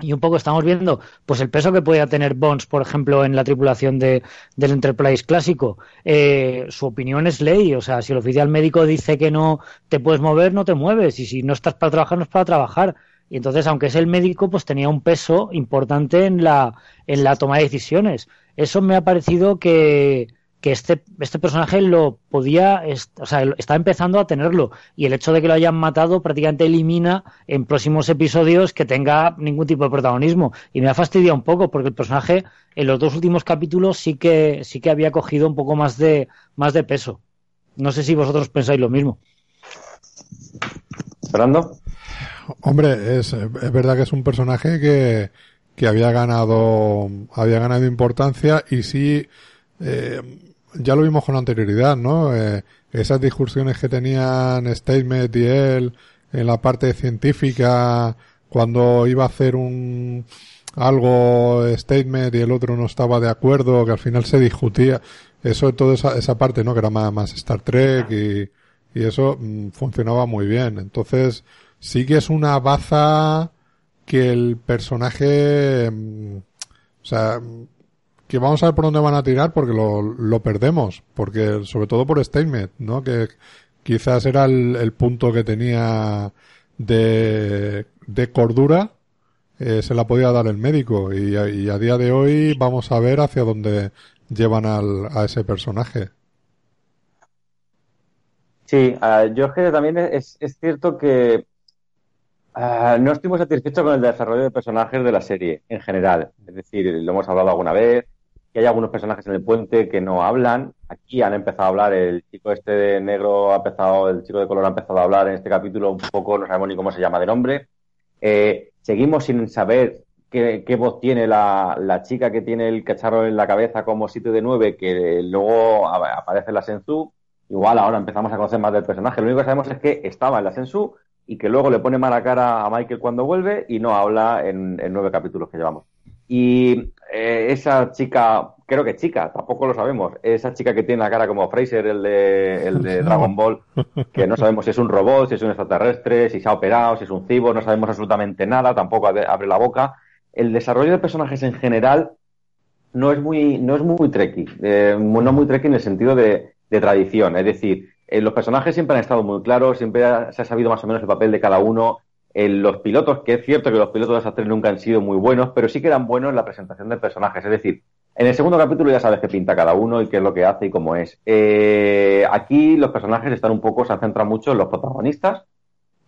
y un poco estamos viendo pues el peso que podía tener Bonds, por ejemplo, en la tripulación de, del Enterprise clásico. Eh, su opinión es ley, o sea, si el oficial médico dice que no te puedes mover, no te mueves, y si no estás para trabajar, no es para trabajar. Y entonces, aunque es el médico, pues tenía un peso importante en la, en la toma de decisiones. Eso me ha parecido que, que este, este personaje lo podía, o sea, está empezando a tenerlo. Y el hecho de que lo hayan matado prácticamente elimina en próximos episodios que tenga ningún tipo de protagonismo. Y me ha fastidiado un poco porque el personaje en los dos últimos capítulos sí que, sí que había cogido un poco más de, más de peso. No sé si vosotros pensáis lo mismo. Fernando. Hombre, es, es verdad que es un personaje que, que había ganado, había ganado importancia y sí, eh, ya lo vimos con anterioridad, ¿no? Eh, esas discusiones que tenían Statement y él en la parte científica cuando iba a hacer un algo Statement y el otro no estaba de acuerdo, que al final se discutía. Eso, toda esa, esa parte, ¿no? Que era más, Star Trek y, y eso mmm, funcionaba muy bien. Entonces, sí que es una baza que el personaje, o sea, que vamos a ver por dónde van a tirar porque lo, perdemos, porque sobre todo por Steinmetz, ¿no? Que quizás era el, punto que tenía de, de cordura, eh, se la podía dar el médico y, a día de hoy vamos a ver hacia dónde llevan al, a ese personaje. Sí, yo es que también es, es cierto que Ah, no estoy muy satisfecho con el desarrollo de personajes de la serie en general. Es decir, lo hemos hablado alguna vez, que hay algunos personajes en el puente que no hablan. Aquí han empezado a hablar, el chico este de negro ha empezado, el chico de color ha empezado a hablar en este capítulo un poco, no sabemos ni cómo se llama de nombre. Eh, seguimos sin saber qué, voz tiene la, chica que tiene el cacharro en la cabeza como sitio de nueve, que luego aparece en la Sensu. Igual ahora empezamos a conocer más del personaje. Lo único que sabemos es que estaba en la Sensu y que luego le pone mala cara a Michael cuando vuelve y no habla en, nueve capítulos que llevamos. Y eh, esa chica, creo que chica, tampoco lo sabemos, esa chica que tiene la cara como Fraser, el de, el de <laughs> Dragon Ball, que no sabemos si es un robot, si es un extraterrestre, si se ha operado, si es un cibo, no sabemos absolutamente nada, tampoco abre la boca. El desarrollo de personajes en general no es muy, no es muy treki, eh, no muy treki en el sentido de, de tradición, es decir, eh, los personajes siempre han estado muy claros, siempre se ha sabido más o menos el papel de cada uno. En los pilotos, que es cierto que los pilotos de esas tres nunca han sido muy buenos, pero sí que eran buenos en la presentación de personajes. Es decir, en el segundo capítulo ya sabes qué pinta cada uno y qué es lo que hace y cómo es. Eh, aquí los personajes están un poco, se han centrado mucho en los protagonistas,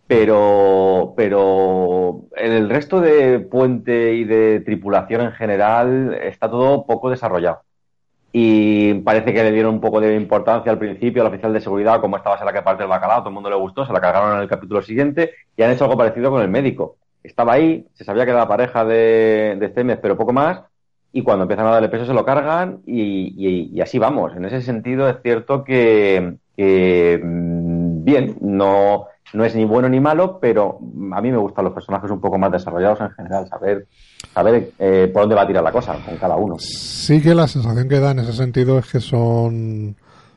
pero, pero en el resto de puente y de tripulación en general está todo poco desarrollado y parece que le dieron un poco de importancia al principio al oficial de seguridad, como estaba la que parte el bacalao, todo el mundo le gustó, se la cargaron en el capítulo siguiente y han hecho algo parecido con el médico. Estaba ahí, se sabía que era la pareja de, de pero poco más, y cuando empiezan a darle peso se lo cargan y, así vamos. En ese sentido es cierto que, que mm, bien, no, no es ni bueno ni malo, pero a mí me gustan los personajes un poco más desarrollados en general, saber saber eh, por dónde va a tirar la cosa con cada uno. Sí que la sensación que da en ese sentido es que son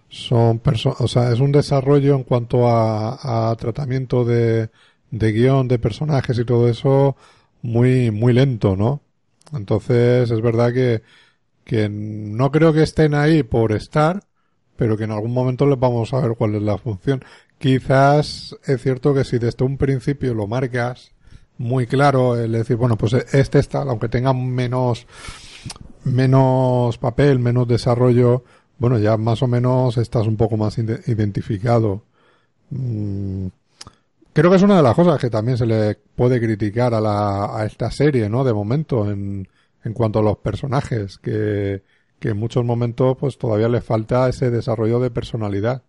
son o sea, es un desarrollo en cuanto a, tratamiento de, de guion, de personajes y todo eso muy muy lento, ¿no? Entonces es verdad que que no creo que estén ahí por estar, pero que en algún momento les vamos a ver cuál es la función. Quizás es cierto que si desde un principio lo marcas muy claro el decir, bueno, pues este está, aunque tenga menos, menos papel, menos desarrollo, bueno, ya más o menos estás un poco más identificado. Mm, creo que es una de las cosas que también se le puede criticar a, la, a esta serie, ¿no? De momento, en, en cuanto a los personajes, que, que en muchos momentos pues todavía le falta ese desarrollo de personalidad.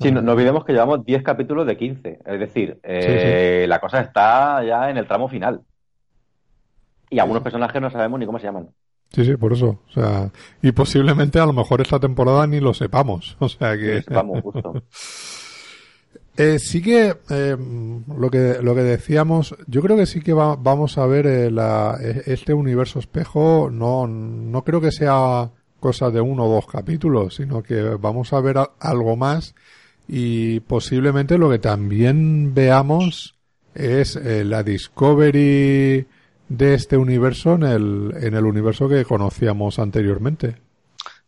Sí, no, olvidemos que llevamos 10 capítulos de 15. Es decir, eh, la cosa está ya en el tramo final. Y algunos personajes no sabemos ni cómo se llaman. Sí, sí, por eso. O sea, y posiblemente a lo mejor esta temporada ni lo sepamos. <laughs> O sea que. sepamos, justo. <laughs> eh, sí que eh, lo que lo que decíamos, yo creo que sí que vamos a ver eh, la, este universo espejo. No, no creo que sea cosa de uno o dos capítulos, sino que vamos a ver algo más y posiblemente lo que también veamos es eh, la discovery de este universo en el, en el universo que conocíamos anteriormente.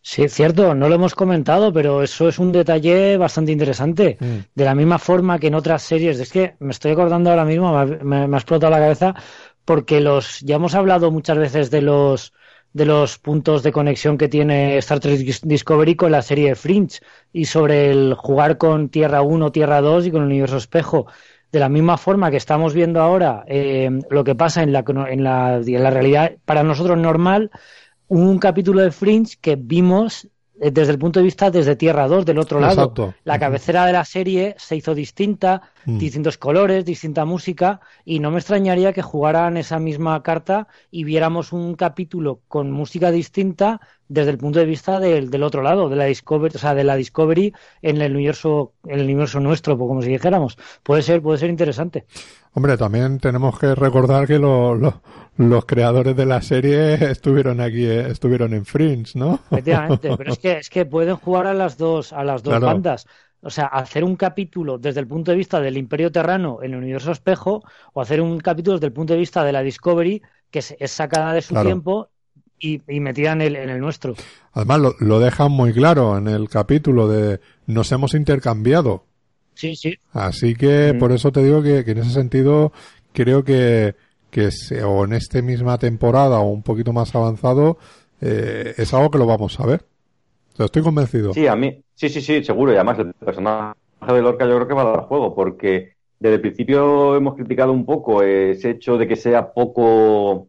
Sí, es cierto, no lo hemos comentado, pero eso es un detalle bastante interesante. Mm. De la misma forma que en otras series, es que me estoy acordando ahora mismo, me, me ha explotado la cabeza, porque los, ya hemos hablado muchas veces de los, de los puntos de conexión que tiene Star Trek Discovery con la serie Fringe y sobre el jugar con Tierra 1, Tierra 2 y con el universo espejo. De la misma forma que estamos viendo ahora eh, lo que pasa en la, en, la, en la realidad para nosotros normal, un capítulo de Fringe que vimos desde el punto de vista desde Tierra 2, del otro lado. La cabecera de la serie se hizo distinta, mm. distintos colores, distinta música, y no me extrañaría que jugaran esa misma carta y viéramos un capítulo con música distinta desde el punto de vista del, del otro lado, de la Discovery, o sea, de la Discovery en el universo, en el universo nuestro, como si dijéramos. Puede ser, puede ser interesante. Hombre, también tenemos que recordar que los creadores de la serie estuvieron aquí, eh, estuvieron en Fringe, ¿no? Efectivamente, pero es que, es que pueden jugar a las dos, a las dos bandas. O sea, hacer un capítulo desde el punto de vista del Imperio Terrano en el universo espejo, o hacer un capítulo desde el punto de vista de la Discovery, que es, sacada de su tiempo y, metida en el, en el nuestro. Además, lo, lo dejan muy claro en el capítulo de nos hemos intercambiado. Sí, sí. Así que por eso te digo que, en ese sentido creo que, que o en esta misma temporada o un poquito más avanzado eh, es algo que lo vamos a ver. estoy convencido. Sí, a mí, sí, sí, sí, seguro. Y además el personaje de Lorca yo creo que va a dar juego porque desde el principio hemos criticado un poco ese hecho de que sea poco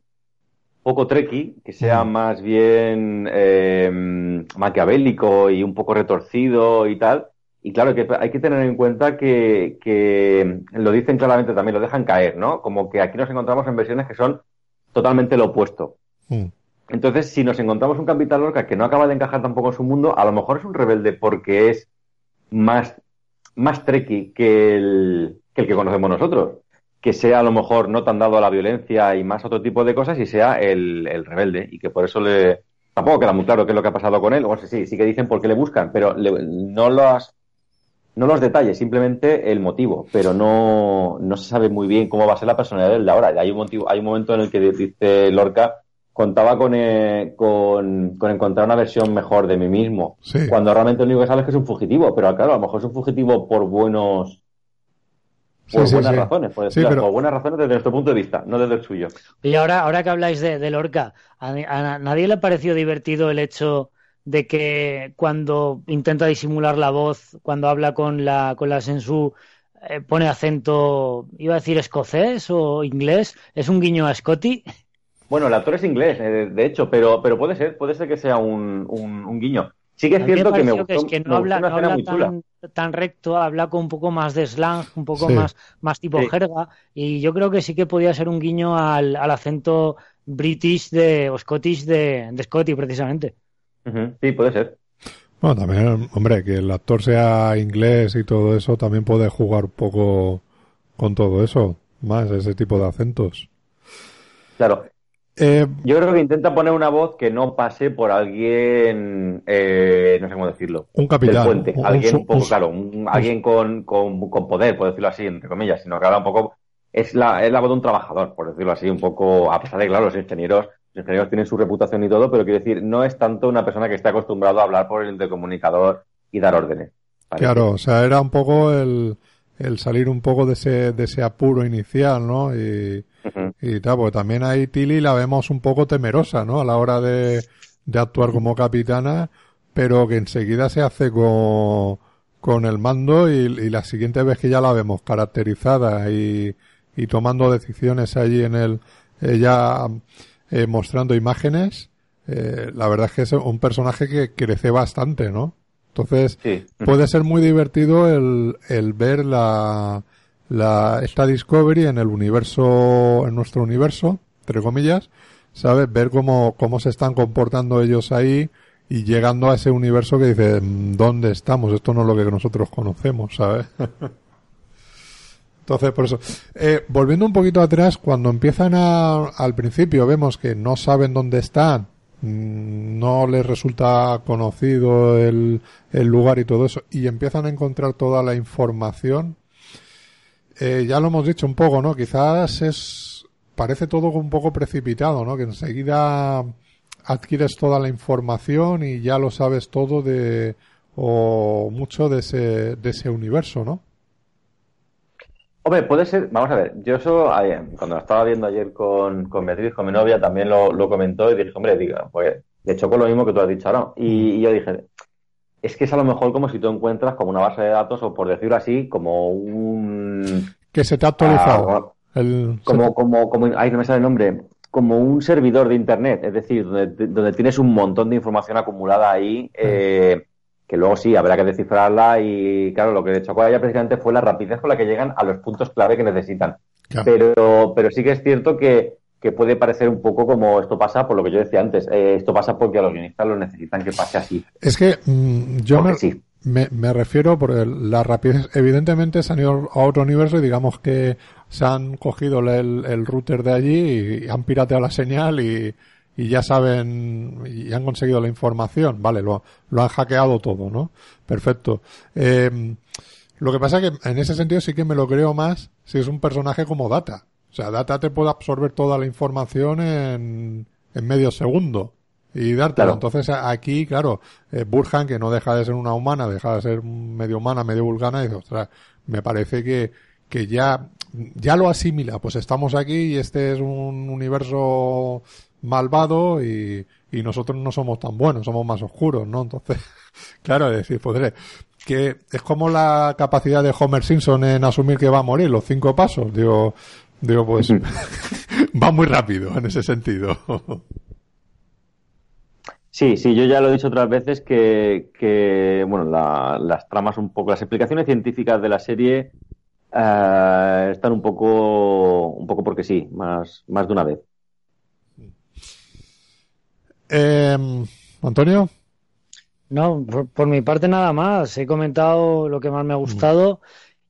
poco treki, que sea mm. más bien eh, maquiavélico y un poco retorcido y tal. Y claro, que hay que tener en cuenta que, que, lo dicen claramente también, lo dejan caer, ¿no? Como que aquí nos encontramos en versiones que son totalmente lo opuesto. Mm. Entonces, si nos encontramos un Capitán Lorca que no acaba de encajar tampoco en su mundo, a lo mejor es un rebelde porque es más, más treki que el, que el que conocemos nosotros. Que sea a lo mejor no tan dado a la violencia y más otro tipo de cosas y sea el, el rebelde y que por eso le, tampoco queda muy claro qué es lo que ha pasado con él. O sea, sí, sí que dicen por qué le buscan, pero no lo has no los detalles, simplemente el motivo, pero no, no se sabe muy bien cómo va a ser la personalidad de ahora. Hay un motivo, hay un momento en el que dice Lorca contaba con, eh, con, encontrar una versión mejor de mí mismo, cuando realmente lo único que sabe es que es un fugitivo, pero claro, a lo mejor es un fugitivo por buenos por buenas razones, por, por buenas razones desde nuestro punto de vista, no desde el suyo. Y ahora, ahora que habláis de, Lorca, ¿a, ¿a, nadie le ha parecido divertido el hecho de que cuando intenta disimular la voz, cuando habla con la, con la Sensu, eh, pone acento, iba a decir escocés o inglés, es un guiño a Scotty. Bueno, el actor es inglés, eh, de hecho, pero, pero puede ser, puede ser que sea un, un, guiño. Sí que es cierto que me gustó, es que no habla, tan, recto, habla con un poco más de slang, un poco más, más tipo jerga, y yo creo que sí que podía ser un guiño al, al acento british de, o scottish de, de Scotty, precisamente. Sí, puede ser. Bueno, también, hombre, que el actor sea inglés y todo eso también puede jugar un poco con todo eso, más ese tipo de acentos. Claro. Eh, Yo creo que intenta poner una voz que no pase por alguien, eh, no sé cómo decirlo. Un capitán. alguien un, poco, claro, alguien con, con, con, poder, por decirlo así, entre comillas, sino que habla un poco, es la, es la voz de un trabajador, por decirlo así, un poco, a pesar de, claro, los ingenieros los ingenieros tienen su reputación y todo, pero quiero decir, no es tanto una persona que esté acostumbrado a hablar por el intercomunicador y dar órdenes. Claro, o sea, era un poco el, el salir un poco de ese, de ese apuro inicial, ¿no? Y, y tal, porque también ahí Tilly la vemos un poco temerosa, ¿no? A la hora de, de actuar como capitana, pero que enseguida se hace con, con el mando y, y, la siguiente vez que ya la vemos caracterizada y, y tomando decisiones allí en el, ella eh, mostrando imágenes, eh, la verdad es que es un personaje que crece bastante, ¿no? Entonces, puede ser muy divertido el, el ver la, la, esta Discovery en el universo, en nuestro universo, entre comillas, ¿sabes? Ver cómo, cómo se están comportando ellos ahí y llegando a ese universo que dice, mm, ¿dónde estamos? Esto no es lo que nosotros conocemos, ¿sabes? <laughs> Entonces, por eso. Eh, volviendo un poquito atrás, cuando empiezan a, al principio, vemos que no saben dónde están, mm, no les resulta conocido el, el lugar y todo eso, y empiezan a encontrar toda la información. Eh, ya lo hemos dicho un poco, ¿no? Quizás es, parece todo un poco precipitado, ¿no? Que enseguida adquieres toda la información y ya lo sabes todo de, o mucho de ese, de ese universo, ¿no? Hombre, puede ser, vamos a ver, yo eso, cuando lo estaba viendo ayer con, con Beatriz, con mi novia, también lo, lo comentó y dije, hombre, diga, pues de hecho con lo mismo que tú has dicho ahora. Y, yo dije, es que es a lo mejor como si tú encuentras como una base de datos, o por decirlo así, como un... Que se te ha actualizado. Ah, como, como, como, ay, no me sale el nombre, como un servidor de Internet, es decir, donde, donde tienes un montón de información acumulada ahí. Eh, que luego sí, habrá que descifrarla y claro, lo que de chocó a ella precisamente fue la rapidez con la que llegan a los puntos clave que necesitan. Pero, pero sí que es cierto que, que, puede parecer un poco como esto pasa, por lo que yo decía antes, eh, esto pasa porque a los guionistas lo necesitan que pase así. Es que mm, yo me, me, refiero por la rapidez, evidentemente se han ido a otro universo y digamos que se han cogido el, el router de allí y han pirateado la señal y y ya saben y han conseguido la información, vale, lo, lo han hackeado todo, ¿no? Perfecto. Eh, lo que pasa es que en ese sentido sí que me lo creo más si es un personaje como Data. O sea, Data te puede absorber toda la información en, en medio segundo. y dártelo. Entonces aquí, claro, eh, Burhan, que no deja de ser una humana, deja de ser medio humana, medio vulgana, y dice, ostras, me parece que, que ya, ya lo asimila, pues estamos aquí y este es un universo malvado y, y nosotros no somos tan buenos, somos más oscuros, ¿no? Entonces, <laughs> claro, es decir, pues que es como la capacidad de Homer Simpson en asumir que va a morir los cinco pasos, digo, digo pues <laughs> <laughs> va muy rápido en ese sentido. Sí, sí, yo ya lo he dicho otras veces que, que bueno, las tramas un poco, las explicaciones científicas de la serie eh, están un poco, un poco porque sí, más, más de una vez. Eh, Antonio. No, por, mi parte nada más. He comentado lo que más me ha gustado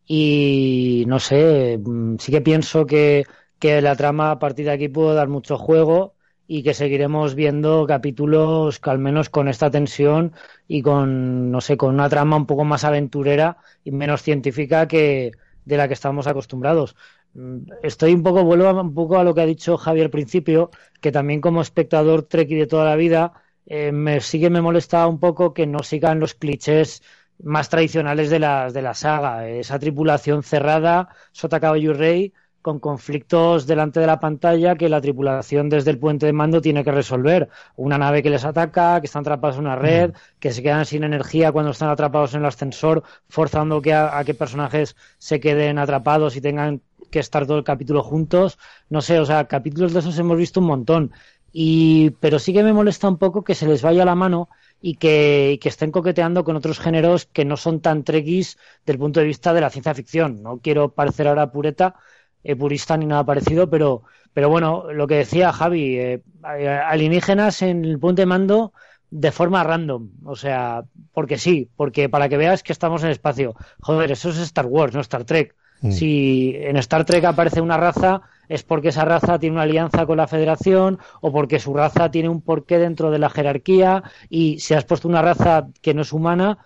y no sé, mm, sí que pienso que, que la trama a partir de aquí puede dar mucho juego y que seguiremos viendo capítulos que al menos con esta tensión y con, no sé, con una trama un poco más aventurera y menos científica que de la que estamos acostumbrados. Mm, estoy un poco, vuelvo un poco a lo que ha dicho Javier al principio, que también como espectador treki de toda la vida, eh, me sigue me molesta un poco que no sigan los clichés más tradicionales de la, de la saga. Esa tripulación cerrada, Sota Caballo y Rey, con conflictos delante de la pantalla que la tripulación desde el puente de mando tiene que resolver. Una nave que les ataca, que están atrapados en una red, que se quedan sin energía cuando están atrapados en el ascensor, forzando que a que personajes se queden atrapados y tengan que estar todo el capítulo juntos. No sé, o sea, capítulos de esos hemos visto un montón. Y, pero sí que me molesta un poco que se les vaya la mano y que, que estén coqueteando con otros géneros que no son tan trekkies del punto de vista de la ciencia ficción. No quiero parecer ahora pureta, eh, purista ni nada parecido, pero, pero bueno, lo que decía Javi, eh, alienígenas en el punto de mando de forma random, o sea, porque sí, porque para que veas que estamos en espacio. Joder, eso es Star Wars, no Star Trek. Mm. Si en Star Trek aparece una raza, es porque esa raza tiene una alianza con la Federación o porque su raza tiene un porqué dentro de la jerarquía y si has puesto una raza que no es humana,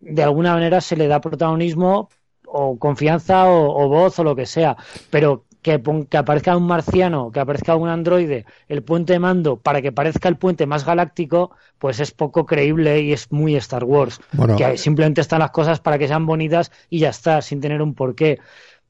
de alguna manera se le da protagonismo o confianza o, voz o lo que sea. Pero que, que, aparezca un marciano, que aparezca un androide, el puente de mando, para que parezca el puente más galáctico, pues es poco creíble y es muy Star Wars. que simplemente están las cosas para que sean bonitas y ya está, sin tener un porqué.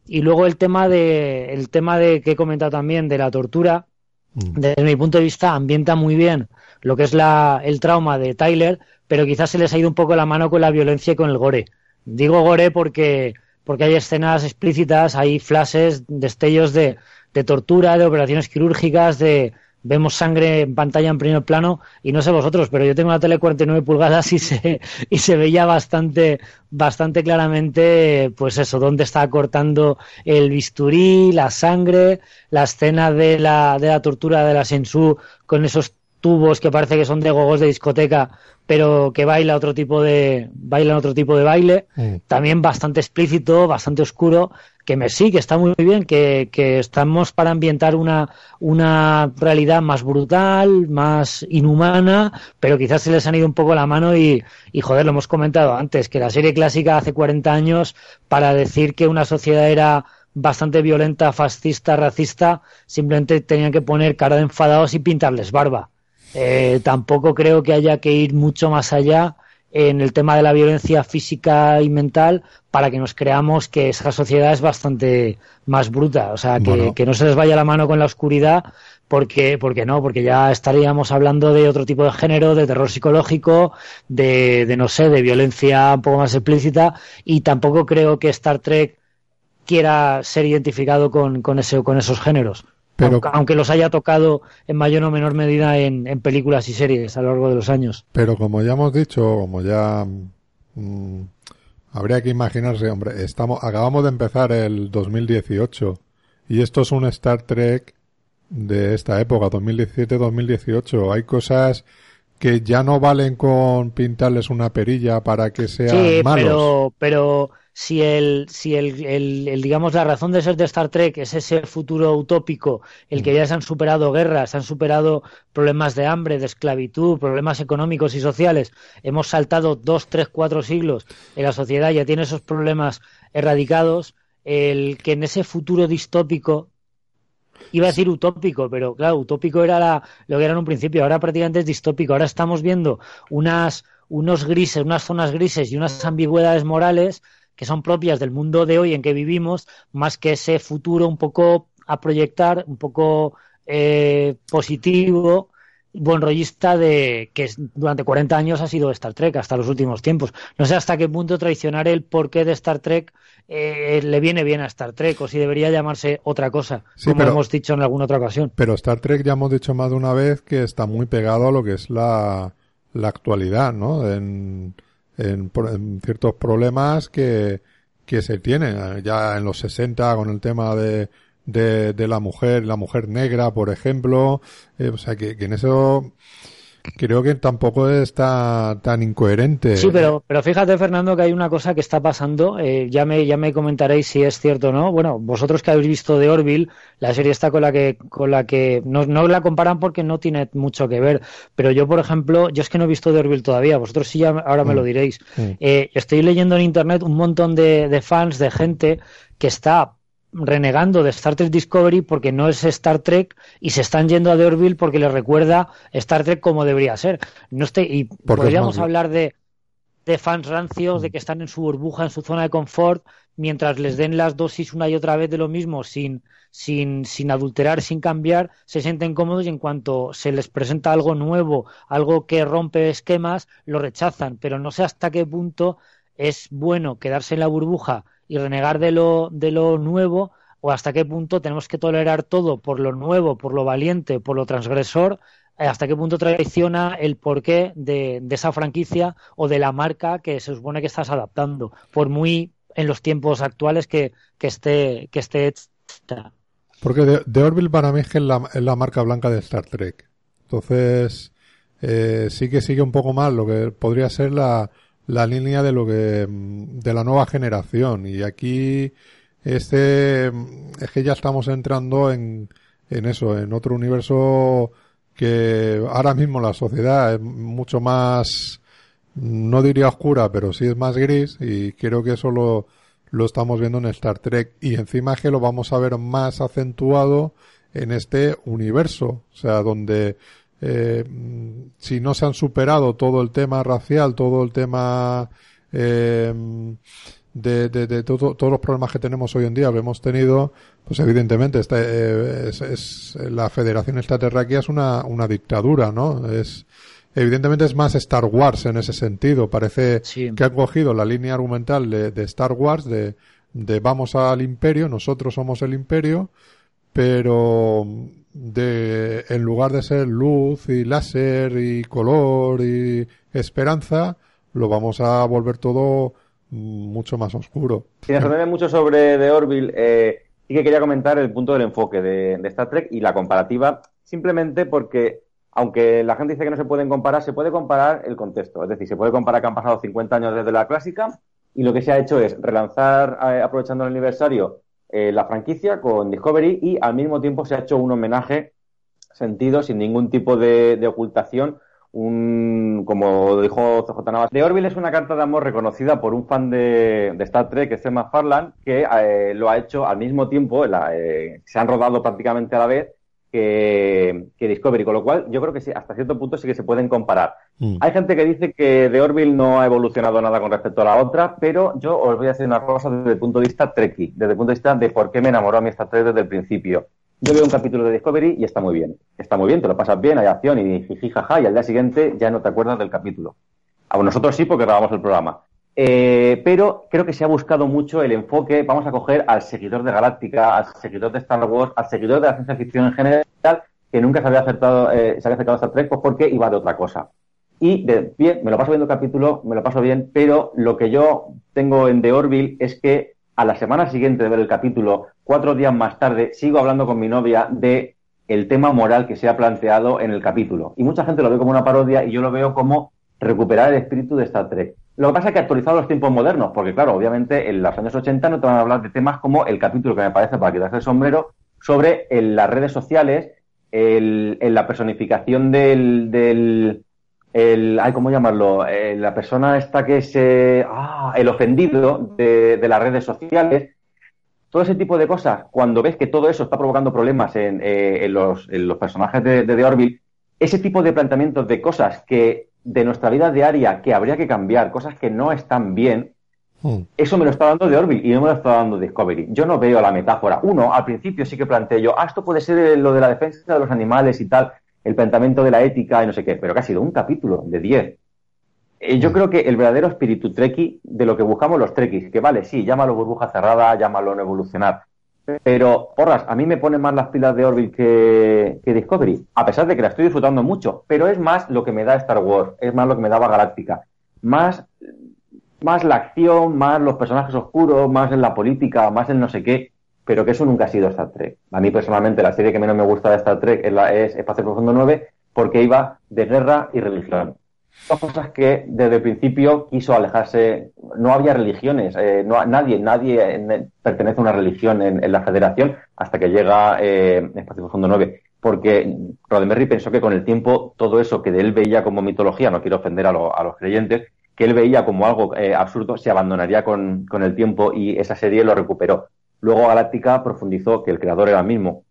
Y luego el tema de, el tema de que he comentado también de la tortura, mm. desde mi punto de vista, ambienta muy bien lo que es la, el trauma de Tyler, pero quizás se les ha ido un poco la mano con la violencia y con el gore. Digo gore porque porque hay escenas explícitas, hay flashes, destellos de, de tortura, de operaciones quirúrgicas, de vemos sangre en pantalla en primer plano y no sé vosotros, pero yo tengo una tele 49 pulgadas y se <laughs> y se veía bastante bastante claramente pues eso, dónde está cortando el bisturí, la sangre, la escena de la de la tortura de la Sensu con esos tubos que parece que son de gogos de discoteca, pero que baila otro tipo de baila otro tipo de baile, también bastante explícito, bastante oscuro, que me sí, que está muy bien, que, que estamos para ambientar una, una realidad más brutal, más inhumana, pero quizás se les han ido un poco la mano y, y joder, lo hemos comentado antes, que la serie clásica hace 40 años para decir que una sociedad era bastante violenta, fascista, racista, simplemente tenían que poner cara de enfadados y pintarles barba eh, tampoco creo que haya que ir mucho más allá en el tema de la violencia física y mental para que nos creamos que esa sociedad es bastante más bruta. O sea, que, no se les vaya la mano con la oscuridad porque, porque no, porque ya estaríamos hablando de otro tipo de género, de terror psicológico, de, de no sé, de violencia un poco más explícita y tampoco creo que Star Trek quiera ser identificado con, con, ese, con esos géneros aunque, los haya tocado en mayor o menor medida en, películas y series a lo largo de los años. Pero como ya hemos dicho, como ya mm, habría que imaginarse, hombre, estamos, acabamos de empezar el 2018 y esto es un Star Trek de esta época, 2017-2018. Hay cosas que ya no valen con pintarles una perilla para que sean sí, Pero, pero si el, si el, el, digamos la razón de ser de Star Trek es ese futuro utópico, el que mm. ya se han superado guerras, se han superado problemas de hambre, de esclavitud, problemas económicos y sociales, hemos saltado dos, tres, cuatro siglos, en la sociedad ya tiene esos problemas erradicados, el que en ese futuro distópico Iba a decir utópico, pero claro, utópico era lo que era en un principio, ahora prácticamente es distópico. Ahora estamos viendo unas, unos grises, unas zonas grises y unas ambigüedades morales que son propias del mundo de hoy en que vivimos, más que ese futuro un poco a proyectar, un poco eh, positivo, buen rollista de que durante 40 años ha sido Star Trek hasta los últimos tiempos. No sé hasta qué punto traicionar el porqué de Star Trek eh, le viene bien a Star Trek o si debería llamarse otra cosa, como hemos dicho en alguna otra ocasión. Pero Star Trek ya hemos dicho más de una vez que está muy pegado a lo que es la, la actualidad, ¿no? En, en, ciertos problemas que, que se tienen ya en los 60 con el tema de de, la mujer, la mujer negra, por ejemplo. Eh, o sea, que, en eso creo que tampoco está tan incoherente. Sí, pero, pero fíjate, Fernando, que hay una cosa que está pasando. Eh, ya, me, ya me comentaréis si es cierto o no. Bueno, vosotros que habéis visto de Orville, la serie está con la que, con la que no, no la comparan porque no tiene mucho que ver. Pero yo, por ejemplo, yo es que no he visto de Orville todavía. Vosotros sí, ya ahora me lo mm. diréis. Mm. Eh, estoy leyendo en internet un montón de, de fans, de gente que está renegando de Star Trek Discovery porque no es Star Trek y se están yendo a The Orville porque les recuerda Star Trek como debería ser. No estoy, y podríamos hablar de, de fans rancios, de que están en su burbuja, en su zona de confort, mientras les den las dosis una y otra vez de lo mismo, sin, sin, sin adulterar, sin cambiar, se sienten cómodos y en cuanto se les presenta algo nuevo, algo que rompe esquemas, lo rechazan. Pero no sé hasta qué punto es bueno quedarse en la burbuja y renegar de lo, de lo nuevo o hasta qué punto tenemos que tolerar todo por lo nuevo, por lo valiente, por lo transgresor, eh, hasta qué punto traiciona el porqué de, de esa franquicia o de la marca que se supone que estás adaptando, por muy en los tiempos actuales que, que esté que esté hecha. Porque The, Orville para mí es la, es la marca blanca de Star Trek. Entonces, eh, sí que sigue un poco mal lo que podría ser la, la línea de lo que de la nueva generación. Y aquí este es que ya estamos entrando en, en eso en otro universo que ahora mismo la sociedad es mucho más no diría oscura pero sí es más gris y creo que eso lo, lo estamos viendo en Star Trek. Y encima que lo vamos a ver más acentuado en este universo o sea donde eh, si no se han superado todo el tema racial, todo el tema eh, de, de, todos los problemas que tenemos hoy en día, hemos tenido, pues evidentemente este, eh, es, la Federación Extraterráquea es una, una dictadura, ¿no? Es, evidentemente es más Star Wars en ese sentido. Parece que han cogido la línea argumental de, de Star Wars, de, de vamos al imperio, nosotros somos el imperio, pero de en lugar de ser luz y láser y color y esperanza, lo vamos a volver todo mucho más oscuro. Si nos mucho sobre The Orville, eh, sí que quería comentar el punto del enfoque de, Star Trek y la comparativa, simplemente porque, aunque la gente dice que no se pueden comparar, se puede comparar el contexto. Es decir, se puede comparar que han pasado 50 años desde la clásica y lo que se ha hecho es relanzar, eh, aprovechando el aniversario, eh, la franquicia con Discovery y al mismo tiempo se ha hecho un homenaje sentido, sin ningún tipo de, ocultación. Un, como dijo CJ Navas, The Orville es una carta de amor reconocida por un fan de, Star Trek, que es Emma Farland, que eh, lo ha hecho al mismo tiempo, eh, se han rodado prácticamente a la vez, que, Discovery, con lo cual yo creo que sí, hasta cierto punto sí que se pueden comparar. Mm. Hay gente que dice que The Orville no ha evolucionado nada con respecto a la otra, pero yo os voy a decir una cosa desde el punto de vista trekkie, desde el punto de vista de por qué me enamoró a mí Star Trek desde el principio. Yo veo un capítulo de Discovery y está muy bien. Está muy bien, te lo pasas bien, hay acción y jiji, jaja, y al día siguiente ya no te acuerdas del capítulo. A nosotros sí, porque grabamos el programa. Eh, pero creo que se ha buscado mucho el enfoque, vamos a coger al seguidor de Galáctica, al seguidor de Star Wars, al seguidor de la ciencia ficción en general, que nunca se había acertado, eh, se había acercado a Star Trek, pues porque iba de otra cosa. Y de, bien, me lo paso viendo el capítulo, me lo paso bien, pero lo que yo tengo en The Orville es que a la semana siguiente de ver el capítulo, cuatro días más tarde, sigo hablando con mi novia de el tema moral que se ha planteado en el capítulo. Y mucha gente lo ve como una parodia y yo lo veo como recuperar el espíritu de Star Trek. Lo que pasa es que actualizado los tiempos modernos, porque claro, obviamente en los años 80 no te van a hablar de temas como el capítulo que me parece para quitarse el sombrero sobre las redes sociales, el, la personificación del, del el, ¿cómo llamarlo? Eh, la persona esta que es ah, el ofendido de, de, las redes sociales. todo ese tipo de cosas, cuando ves que todo eso está provocando problemas en, eh, los, personajes de, de Orville, ese tipo de planteamientos de cosas que de nuestra vida diaria que habría que cambiar, cosas que no están bien, hmm. eso me lo está dando de Orville y no me lo está dando Discovery. Yo no veo la metáfora. Uno, al principio sí que planteé yo, ah, esto puede ser lo de la defensa de los animales y tal, el planteamiento de la ética y no sé qué, pero que ha sido un capítulo de 10. Eh, yo hmm. creo que el verdadero espíritu treki de lo que buscamos los trekkies, que vale, sí, llámalo burbuja cerrada, llámalo no evolucionar, pero, porras, a mí me ponen más las pilas de Orville que, Discovery, a pesar de que la estoy disfrutando mucho, pero es más lo que me da Star Wars, es más lo que me daba Galáctica, más, más la acción, más los personajes oscuros, más en la política, más en no sé qué, pero que eso nunca ha sido Star Trek. A mí personalmente la serie que menos me gusta de Star Trek es, la, es Espacio Profundo 9 porque iba de guerra y religión son cosas que desde el principio quiso alejarse. No había religiones, eh, no, nadie, nadie pertenece a una religión en, la federación hasta que llega eh, Espacio Profundo 9. Porque Roddenberry pensó que con el tiempo todo eso que él veía como mitología, no quiero ofender a, los creyentes, que él veía como algo eh, absurdo, se abandonaría con, con el tiempo y esa serie lo recuperó. Luego Galáctica profundizó que el creador era el mismo,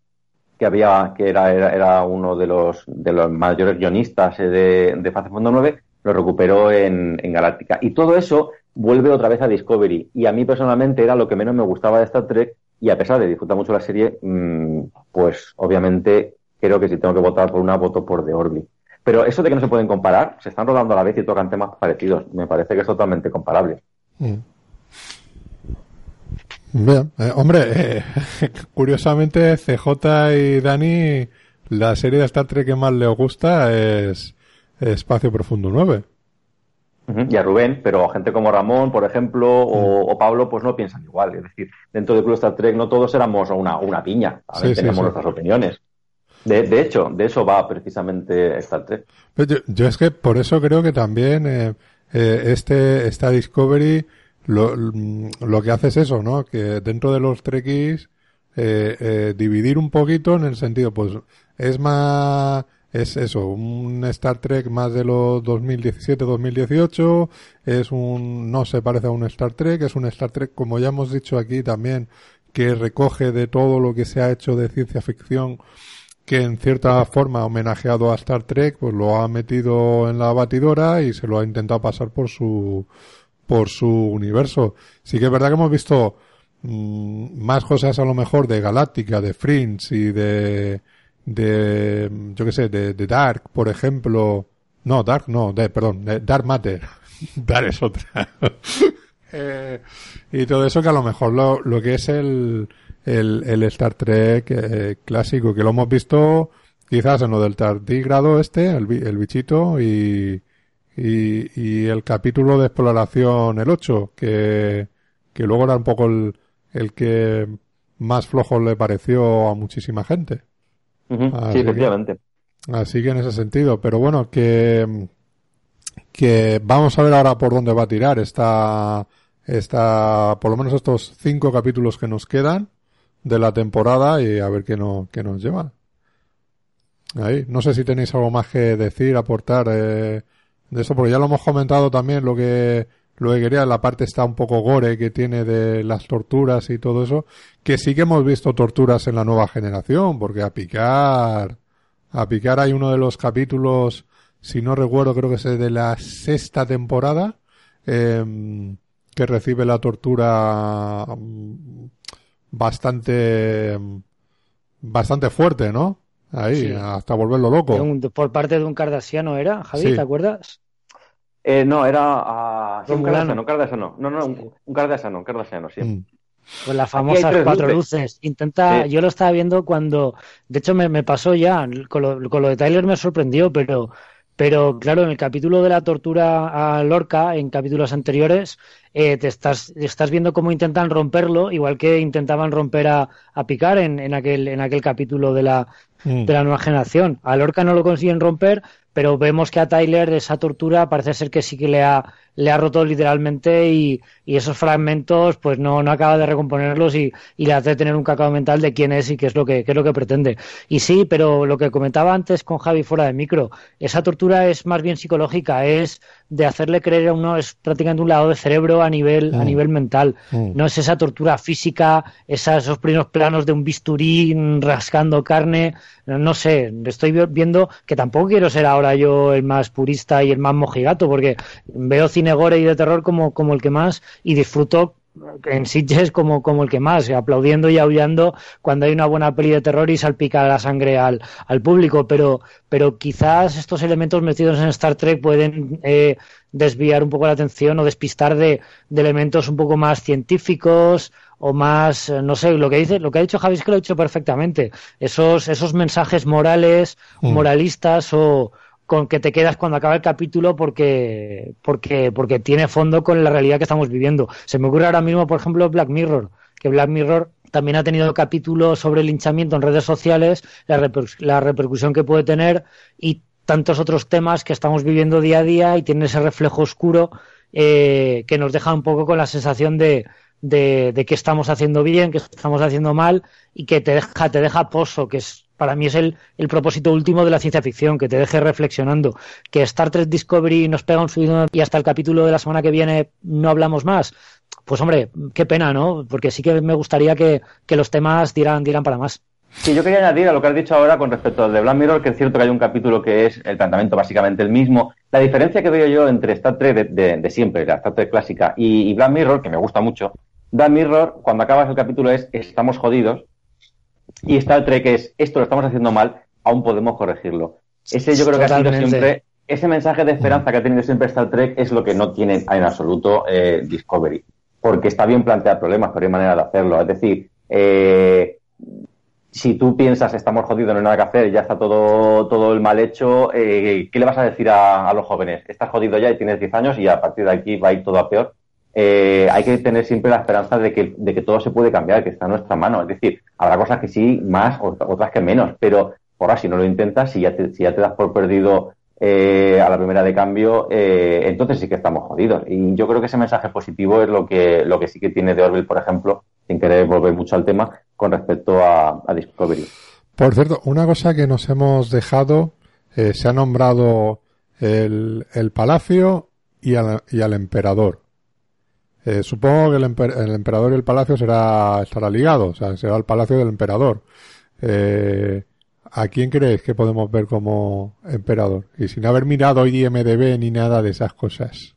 que había, que era, era, uno de los, de los mayores guionistas eh, de, de Fase Fondo 9, lo recuperó en, en Galáctica. Y todo eso vuelve otra vez a Discovery. Y a mí personalmente era lo que menos me gustaba de Star Trek. Y a pesar de disfrutar mucho la serie, mm, pues obviamente creo que si tengo que votar por una, voto por The Orville. Pero eso de que no se pueden comparar, se están rodando a la vez y tocan temas parecidos. Me parece que es totalmente comparable. Mm. Bien, eh, hombre, eh, <laughs> curiosamente CJ y Dani, la serie de Star Trek que más les gusta es Espacio Profundo 9. Y a Rubén, pero gente como Ramón, por ejemplo, o, mm. Pablo, pues no piensan igual. Es decir, dentro del Club Star Trek no todos éramos una, una piña, tenemos nuestras opiniones. De, hecho, de eso va precisamente Star Trek. Pues yo, es que por eso creo que también eh, este, esta Discovery lo, lo que hace es eso, ¿no? Que dentro de los trekkies eh, eh, dividir un poquito en el sentido, pues es más, es eso, un Star Trek más de los 2017-2018, es un, no se parece a un Star Trek, es un Star Trek, como ya hemos dicho aquí también, que recoge de todo lo que se ha hecho de ciencia ficción, que en cierta forma ha homenajeado a Star Trek, pues lo ha metido en la batidora y se lo ha intentado pasar por su, por su universo. Sí que es verdad que hemos visto mm, más cosas a lo mejor de Galáctica, de Fringe y de, de yo qué sé, de, Dark, por ejemplo. No, Dark no, de, perdón, de Dark Matter. <laughs> Dark es otra. <laughs> eh, y todo eso que a lo mejor lo, lo que es el, el, el Star Trek eh, clásico, que lo hemos visto quizás en lo del tardigrado este, el, el bichito, y, y, y el capítulo de exploración, el 8, que, que luego era un poco el, el que más flojo le pareció a muchísima gente. sí, efectivamente. así que en ese sentido, pero bueno, que, que vamos a ver ahora por dónde va a tirar esta, esta, por lo menos estos cinco capítulos que nos quedan de la temporada y a ver qué, no, qué nos llevan. Ahí. No sé si tenéis algo más que decir, aportar, eh, de eso, porque ya lo hemos comentado también, lo que, lo que quería, la parte está un poco gore que tiene de las torturas y todo eso, que sí que hemos visto torturas en la nueva generación, porque a picar, a picar hay uno de los capítulos, si no recuerdo, creo que es de la sexta temporada, em, que recibe la tortura mm, bastante, bastante fuerte, ¿no? Ahí, hasta volverlo loco. por parte de un cardasiano era, Javi, ¿te acuerdas? Eh, no, era uh, un Kardashiano, Kardashiano. No, no, un, un Kardashiano, un Kardashiano, sí. Mm. Con las famosas cuatro luces. Intenta, yo lo estaba viendo cuando, de hecho me, me pasó ya, con lo, con lo de Tyler me sorprendió, pero pero claro, en el capítulo de la tortura a Lorca, en capítulos anteriores, eh, te estás, estás viendo cómo intentan romperlo, igual que intentaban romper a, a Picar en, en, aquel, en aquel capítulo de la, mm. de la nueva generación. A Lorca no lo consiguen romper, pero vemos que a Tyler esa tortura parece ser que sí que le ha, le ha roto literalmente y, y esos fragmentos pues no, no acaba de recomponerlos y, y, le hace tener un cacao mental de quién es y qué es lo que, qué es lo que pretende. Y sí, pero lo que comentaba antes con Javi fuera de micro, esa tortura es más bien psicológica, es de hacerle creer a uno, es prácticamente un lado de cerebro a nivel, a mm. nivel mental. Mm. No es esa tortura física, esos primeros planos de un bisturí rascando carne, no sé, estoy viendo que tampoco quiero ser ahora yo el más purista y el más mojigato, porque veo cine gore y de terror como, como el que más y disfruto en Sitges como, como el que más, aplaudiendo y aullando cuando hay una buena peli de terror y salpica la sangre al, al público, pero, pero quizás estos elementos metidos en Star Trek pueden eh, desviar un poco la atención o despistar de, de, elementos un poco más científicos o más, eh, no sé, lo que dice, lo que ha dicho Javi es que lo ha dicho perfectamente, esos, esos mensajes morales, mm. moralistas o, con que te quedas cuando acaba el capítulo porque, porque, porque tiene fondo con la realidad que estamos viviendo. Se me ocurre ahora mismo, por ejemplo, Black Mirror, que Black Mirror también ha tenido capítulos sobre el linchamiento en redes sociales, la, la repercusión que puede tener y tantos otros temas que estamos viviendo día a día y tiene ese reflejo oscuro eh, que nos deja un poco con la sensación de, de, de, que estamos haciendo bien, que estamos haciendo mal y que te deja, te deja pozo, que es para mí es el, el, propósito último de la ciencia ficción, que te deje reflexionando. Que Star Trek Discovery nos pega un subido y hasta el capítulo de la semana que viene no hablamos más. Pues hombre, qué pena, ¿no? Porque sí que me gustaría que, que los temas dieran, para más. Sí, yo quería añadir a lo que has dicho ahora con respecto al de Black Mirror, que es cierto que hay un capítulo que es el planteamiento básicamente el mismo. La diferencia que veo yo entre Star Trek de, de, siempre, la Star Trek clásica, y, y Black Mirror, que me gusta mucho, Black Mirror, cuando acabas el capítulo es estamos jodidos, y Star Trek es, esto lo estamos haciendo mal, aún podemos corregirlo. Ese yo creo que ha sido siempre, ese mensaje de esperanza que ha tenido siempre Star Trek es lo que no tiene en absoluto eh, Discovery. Porque está bien plantear problemas, pero hay manera de hacerlo. Es decir, eh, si tú piensas estamos jodidos, no hay nada que hacer, ya está todo, todo el mal hecho, eh, ¿qué le vas a decir a, a, los jóvenes? Estás jodido ya y tienes 10 años y a partir de aquí va a ir todo a peor eh, hay que tener siempre la esperanza de que, de que todo se puede cambiar, que está en nuestra mano. Es decir, habrá cosas que sí, más, otras que menos, pero ahora si no lo intentas, si ya te, si ya te das por perdido eh, a la primera de cambio, eh, entonces sí que estamos jodidos. Y yo creo que ese mensaje positivo es lo que, lo que sí que tiene de Orville, por ejemplo, sin querer volver mucho al tema, con respecto a, a Discovery. Por cierto, una cosa que nos hemos dejado, eh, se ha nombrado el, el palacio y al, y al emperador. Eh, supongo que el, emperador y el palacio será estará ligado, o sea, será el palacio del emperador. Eh, ¿A quién crees que podemos ver como emperador? Y sin haber mirado IMDB ni nada de esas cosas.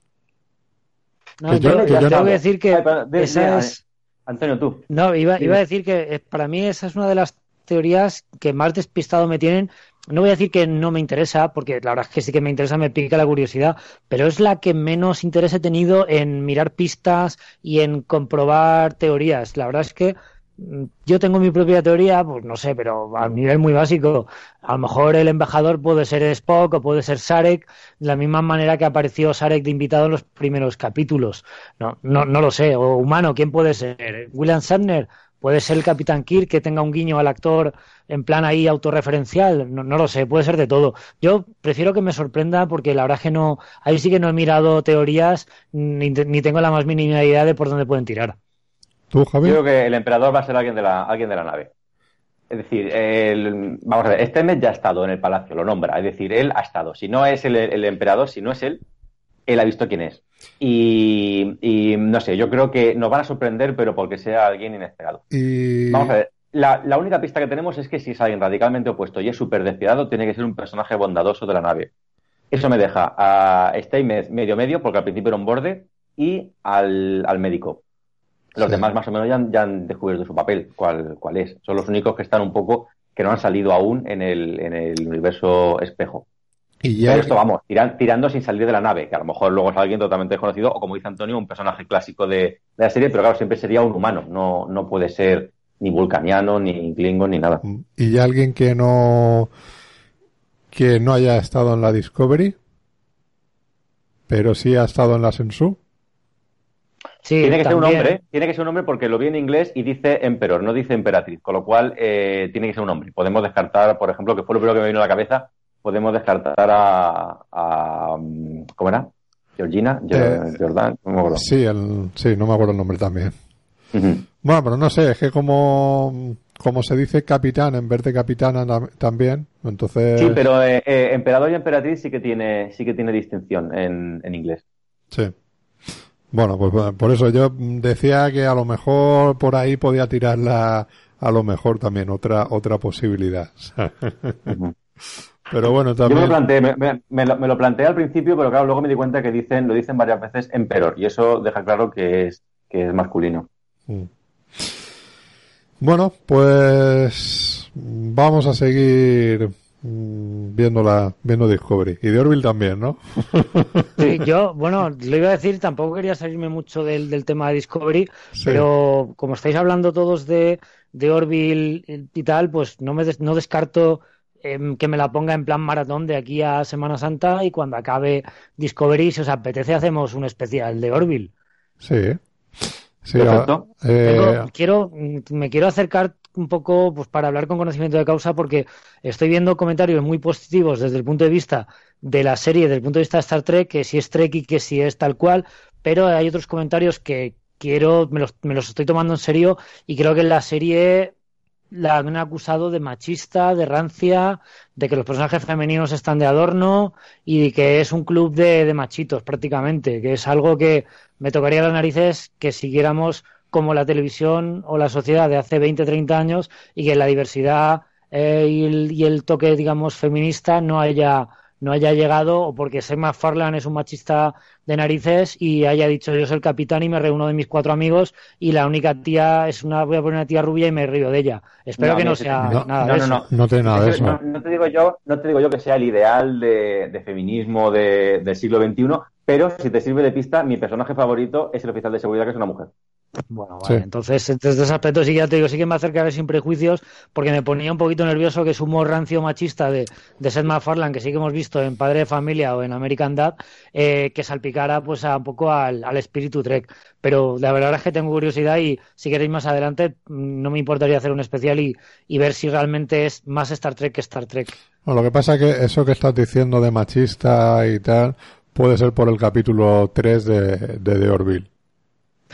No, yo, tengo que decir que esa es... Antonio, tú. No, iba, iba a decir que eh, para mí esa es una de las teorías que más despistado me tienen no voy a decir que no me interesa, porque la verdad es que sí que me interesa, me pica la curiosidad, pero es la que menos interés he tenido en mirar pistas y en comprobar teorías. La verdad es que mm, yo tengo mi propia teoría, pues no sé, pero a nivel muy básico. A lo mejor el embajador puede ser Spock o puede ser Sarek, de la misma manera que apareció Sarek de invitado en los primeros capítulos. No, no, no lo sé. O humano, ¿quién puede ser? ¿William Shatner? Puede ser el Capitán Kirk que tenga un guiño al actor en plan ahí autorreferencial, no, lo sé, puede ser de todo. Yo prefiero que me sorprenda porque la verdad es que no, ahí sí que no he mirado teorías ni, tengo la más mínima idea de por dónde pueden tirar. ¿Tú, Javier? Yo creo que el emperador va a ser alguien de la, alguien de la nave. Es decir, vamos a ver, este mes ya ha estado en el palacio, lo nombra. Es decir, él ha estado. Si no es el, el emperador, si no es él, él ha visto quién es. Y, no sé, yo creo que nos van a sorprender, pero porque sea alguien inesperado. Vamos a ver. La, única pista que tenemos es que si es alguien radicalmente opuesto y es súper despiadado, tiene que ser un personaje bondadoso de la nave. Eso me deja a Steinmetz medio medio, porque al principio era un borde, y al, médico. Los demás más o menos ya han, descubierto su papel, cuál, cuál es. Son los únicos que están un poco, que no han salido aún en el, en el universo espejo. Y ya... Pero esto vamos, tirando sin salir de la nave, que a lo mejor luego es alguien totalmente desconocido, o como dice Antonio, un personaje clásico de, la serie, pero claro, siempre sería un humano, no, no puede ser ni vulcaniano, ni klingon, ni nada. ¿Y ya alguien que no que no haya estado en la Discovery, pero sí ha estado en la Sensu? tiene que ser un hombre, tiene que ser un hombre porque lo vi en inglés y dice emperor, no dice emperatriz, con lo cual eh, tiene que ser un hombre. Podemos descartar, por ejemplo, que fue lo primero que me vino a la cabeza, podemos descartar a, ¿cómo era? Georgina, eh, Jordan, no me acuerdo. Sí, sí, no me acuerdo el nombre también. Bueno, pero no sé, es que como, como se dice capitán en vez de capitana también, entonces... Sí, pero eh, emperador y emperatriz sí que tiene, sí que tiene distinción en, en inglés. Sí. Bueno, pues por eso yo decía que a lo mejor por ahí podía tirarla a lo mejor también otra otra posibilidad. <laughs> Pero bueno, también. Yo me lo, planteé, me, lo, planteé al principio, pero claro, luego me di cuenta que dicen, lo dicen varias veces emperor, y eso deja claro que es, que es masculino. Mm. Bueno, pues vamos a seguir Mm, viendo la viendo Discovery y de Orville también, ¿no? Sí, <laughs> yo, bueno, lo iba a decir, tampoco quería salirme mucho del, del tema de Discovery, pero como estáis hablando todos de, de Orville y tal, pues no me no descarto em, que me la ponga en plan maratón de aquí a Semana Santa y cuando acabe Discovery, si os apetece, hacemos un especial de Orville. Sí. Sí, eh, quiero, me quiero acercar un poco pues para hablar con conocimiento de causa porque estoy viendo comentarios muy positivos desde el punto de vista de la serie, desde el punto de vista de Star Trek, que si es Trek y que si es tal cual, pero hay otros comentarios que quiero, me los, me los estoy tomando en serio y creo que en la serie la han acusado de machista, de rancia, de que los personajes femeninos están de adorno y que es un club de, de machitos prácticamente, que es algo que me tocaría las narices que siguiéramos como la televisión o la sociedad de hace 20, 30 años y que la diversidad eh, y, el, toque, digamos, feminista no haya no haya llegado o porque Seth Farlan es un machista de narices y haya dicho yo soy el capitán y me reúno de mis cuatro amigos y la única tía es una voy a poner una tía rubia y me río de ella espero que no sea nada de eso. no, tiene nada de eso. no, te digo yo no te digo yo que sea el ideal de, feminismo del siglo XXI pero si te sirve de pista mi personaje favorito es el oficial de seguridad que es una mujer bueno, vale. Entonces, desde ese aspecto sí que ya te digo, sí que me acercaré sin prejuicios, porque me ponía un poquito nervioso que su humor rancio machista de, de Seth MacFarlane, que sí que hemos visto en Padre de Familia o en American Dad, eh, que salpicara pues a un poco al, espíritu Trek. Pero la verdad es que tengo curiosidad y si queréis más adelante, mm, no me importaría hacer un especial y, ver si realmente es más Star Trek que Star Trek. lo que pasa es que eso que estás diciendo de machista y tal, puede ser por el capítulo 3 de, de The Orville.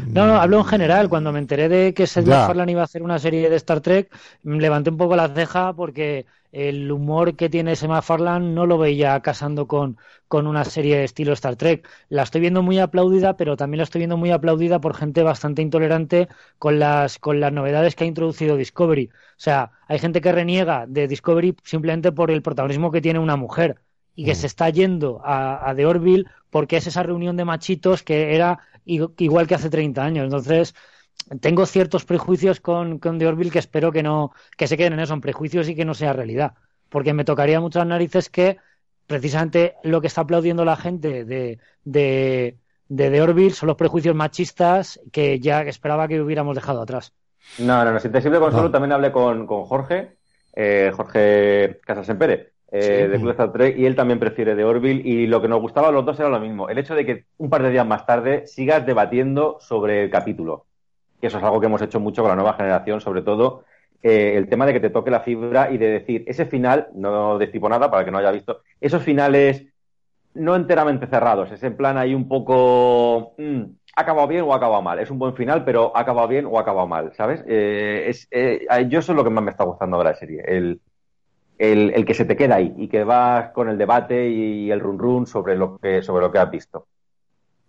No, no, hablo en general. Cuando me enteré de que Seth MacFarlane iba a hacer una serie de Star Trek, levanté un poco la ceja porque el humor que tiene ese MacFarlane no lo veía casando con, con una serie de estilo Star Trek. La estoy viendo muy aplaudida, pero también la estoy viendo muy aplaudida por gente bastante intolerante con las, con las novedades que ha introducido Discovery. O sea, hay gente que reniega de Discovery simplemente por el protagonismo que tiene una mujer y que mm. se está yendo a, a The Orville porque es esa reunión de machitos que era igual que hace 30 años. Entonces, tengo ciertos prejuicios con, con The Orville que espero que no que se queden en eso, en prejuicios y que no sea realidad. Porque me tocaría muchas narices que precisamente lo que está aplaudiendo la gente de, de, de The Orville son los prejuicios machistas que ya esperaba que hubiéramos dejado atrás. No, no, no. Si te sirve consuelo, también hablé con, con Jorge, eh, Jorge Casasempere eh, de Star Trek, y él también prefiere de Orville, y lo que nos gustaba a los dos era lo mismo, el hecho de que un par de días más tarde sigas debatiendo sobre el capítulo, que eso es algo que hemos hecho mucho con la nueva generación, sobre todo eh, el tema de que te toque la fibra y de decir, ese final, no destipo nada para que no haya visto, esos finales no enteramente cerrados, es en plan ahí un poco... Mm, ha acabado bien o ha acabado mal. Es un buen final, pero ha acabado bien o ha acabado mal, ¿sabes? Eh, es, yo eso es lo que más me está gustando de la serie. El, el, que se te queda ahí y que vas con el debate y el run run sobre lo que, sobre lo que has visto.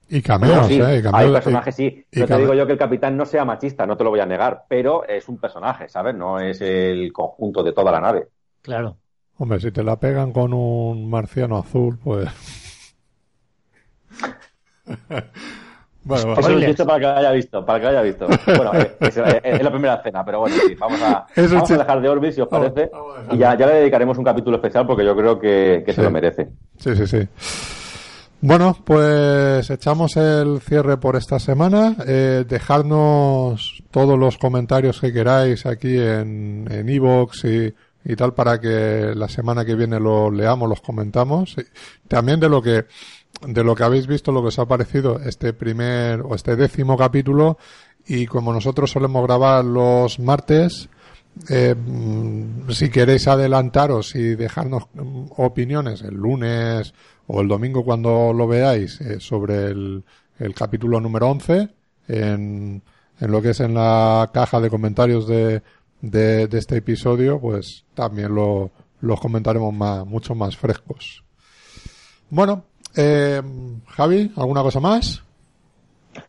Y cameos, ¿eh? hay personajes, sí. no te digo yo que el capitán no sea machista, no te lo voy a negar, pero es un personaje, ¿sabes? No es el conjunto de toda la nave. Claro. Hombre, si te la pegan con un marciano azul, pues... <laughs> Bueno, Eso lo he para que lo haya visto, para que lo haya visto. Bueno, eh, <laughs> es, la primera cena, pero bueno, sí, vamos a, <laughs> vamos a dejar de Orbis, si os parece, y ya, ya le dedicaremos un capítulo especial porque yo creo que, que se lo merece. Sí, sí, sí. Bueno, pues echamos el cierre por esta semana. Eh, dejadnos todos los comentarios que queráis aquí en Evox y, y tal para que la semana que viene lo leamos, los comentamos. También de lo que de lo que habéis visto, lo que os ha parecido este primer o este décimo capítulo. Y como nosotros solemos grabar los martes, eh, mm, si queréis adelantaros y dejarnos mm, opiniones el lunes o el domingo cuando lo veáis eh, sobre el, el, capítulo número 11 en, en, lo que es en la caja de comentarios de, de, este episodio, pues también lo, los comentaremos más, mucho más frescos. Bueno, eh, Javi, ¿alguna cosa más?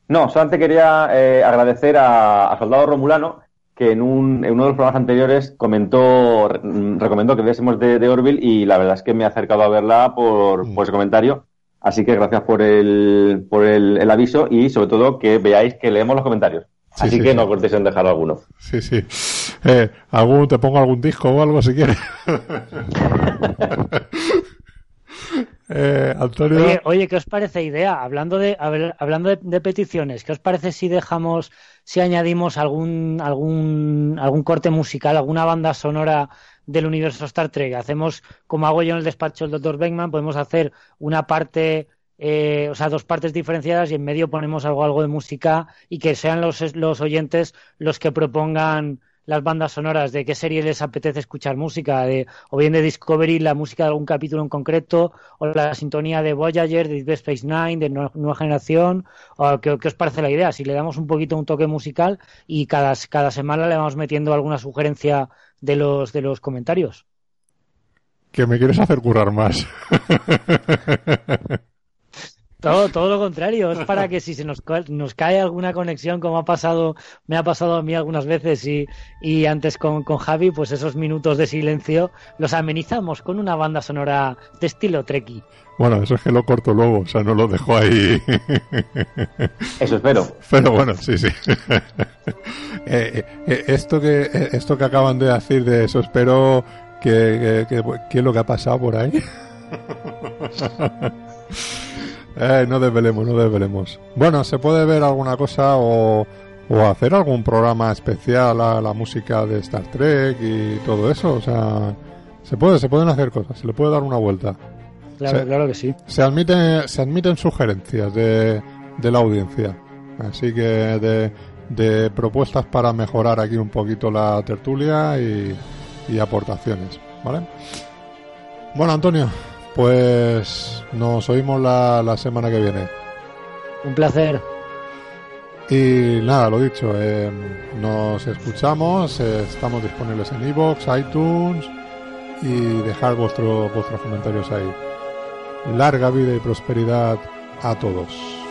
No, solamente quería eh, agradecer a, a, Soldado Romulano que en, un, en, uno de los programas anteriores comentó, recomendó que viésemos de, de, Orville y la verdad es que me he acercado a verla por, mm. por ese comentario. Así que gracias por el, por el, el, aviso y sobre todo que veáis que leemos los comentarios. Sí, Así sí, que sí. no cortéis en dejar alguno. Sí, sí. Eh, algún, te pongo algún disco o algo si quieres. <laughs> eh. Oye, oye, ¿qué os parece idea? Hablando de, hablando de, peticiones, ¿qué os parece si dejamos, si añadimos algún, algún, algún corte musical, alguna banda sonora del universo Star Trek? Hacemos, como hago yo en el despacho del Dr. Beckman, podemos hacer una parte eh, o sea, dos partes diferenciadas y en medio ponemos algo, algo de música y que sean los, los oyentes los que propongan las bandas sonoras de qué serie les apetece escuchar música, de, o bien de Discovery, la música de algún capítulo en concreto, o la sintonía de Voyager, de Deep Space Nine, de Nueva Generación, o ¿qué, qué os parece la idea? Si le damos un poquito un toque musical y cada, cada semana le vamos metiendo alguna sugerencia de los, de los comentarios. Que me quieres hacer currar más. <laughs> Todo, todo lo contrario, es para que si se nos, nos cae alguna conexión, como ha pasado, me ha pasado a mí algunas veces y, y antes con, con, Javi, pues esos minutos de silencio los amenizamos con una banda sonora de estilo Treki. Bueno, eso es que lo corto luego, o sea, no lo dejo ahí. Eso espero. Pero bueno, sí, sí. <laughs> eh, eh, esto que eh, esto que acaban de decir de eso espero que, que, que ¿qué es lo que ha pasado por ahí? <laughs> Eh, no desvelemos, no desvelemos. Bueno, se puede ver alguna cosa o, o hacer algún programa especial a la música de Star Trek y todo eso. O sea, se puede, se pueden hacer cosas, se le puede dar una vuelta. Claro, se, claro que sí. Se admiten, se admiten sugerencias de, de la audiencia. Así que de, de, propuestas para mejorar aquí un poquito la tertulia y, y aportaciones. ¿Vale? Bueno, Antonio, pues nos oímos la, la, semana que viene. Un placer. Y nada, lo dicho, eh, nos escuchamos, eh, estamos disponibles en iVoox, iTunes y dejar vuestro, vuestros comentarios ahí. Larga vida y prosperidad a todos.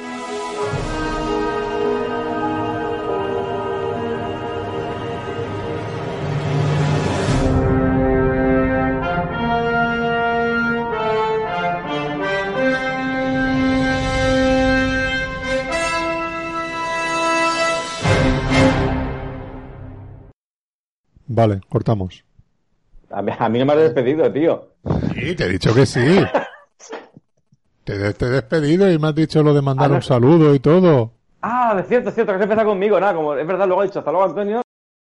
Vale, cortamos. A mí, a mí, no me has despedido, tío. Sí, te he dicho que sí. <laughs> te, te, he despedido y me has dicho lo de mandar ah, no. un saludo y todo. Ah, es cierto, es cierto, que se empieza conmigo, nada, como es verdad, luego ha dicho hasta luego Antonio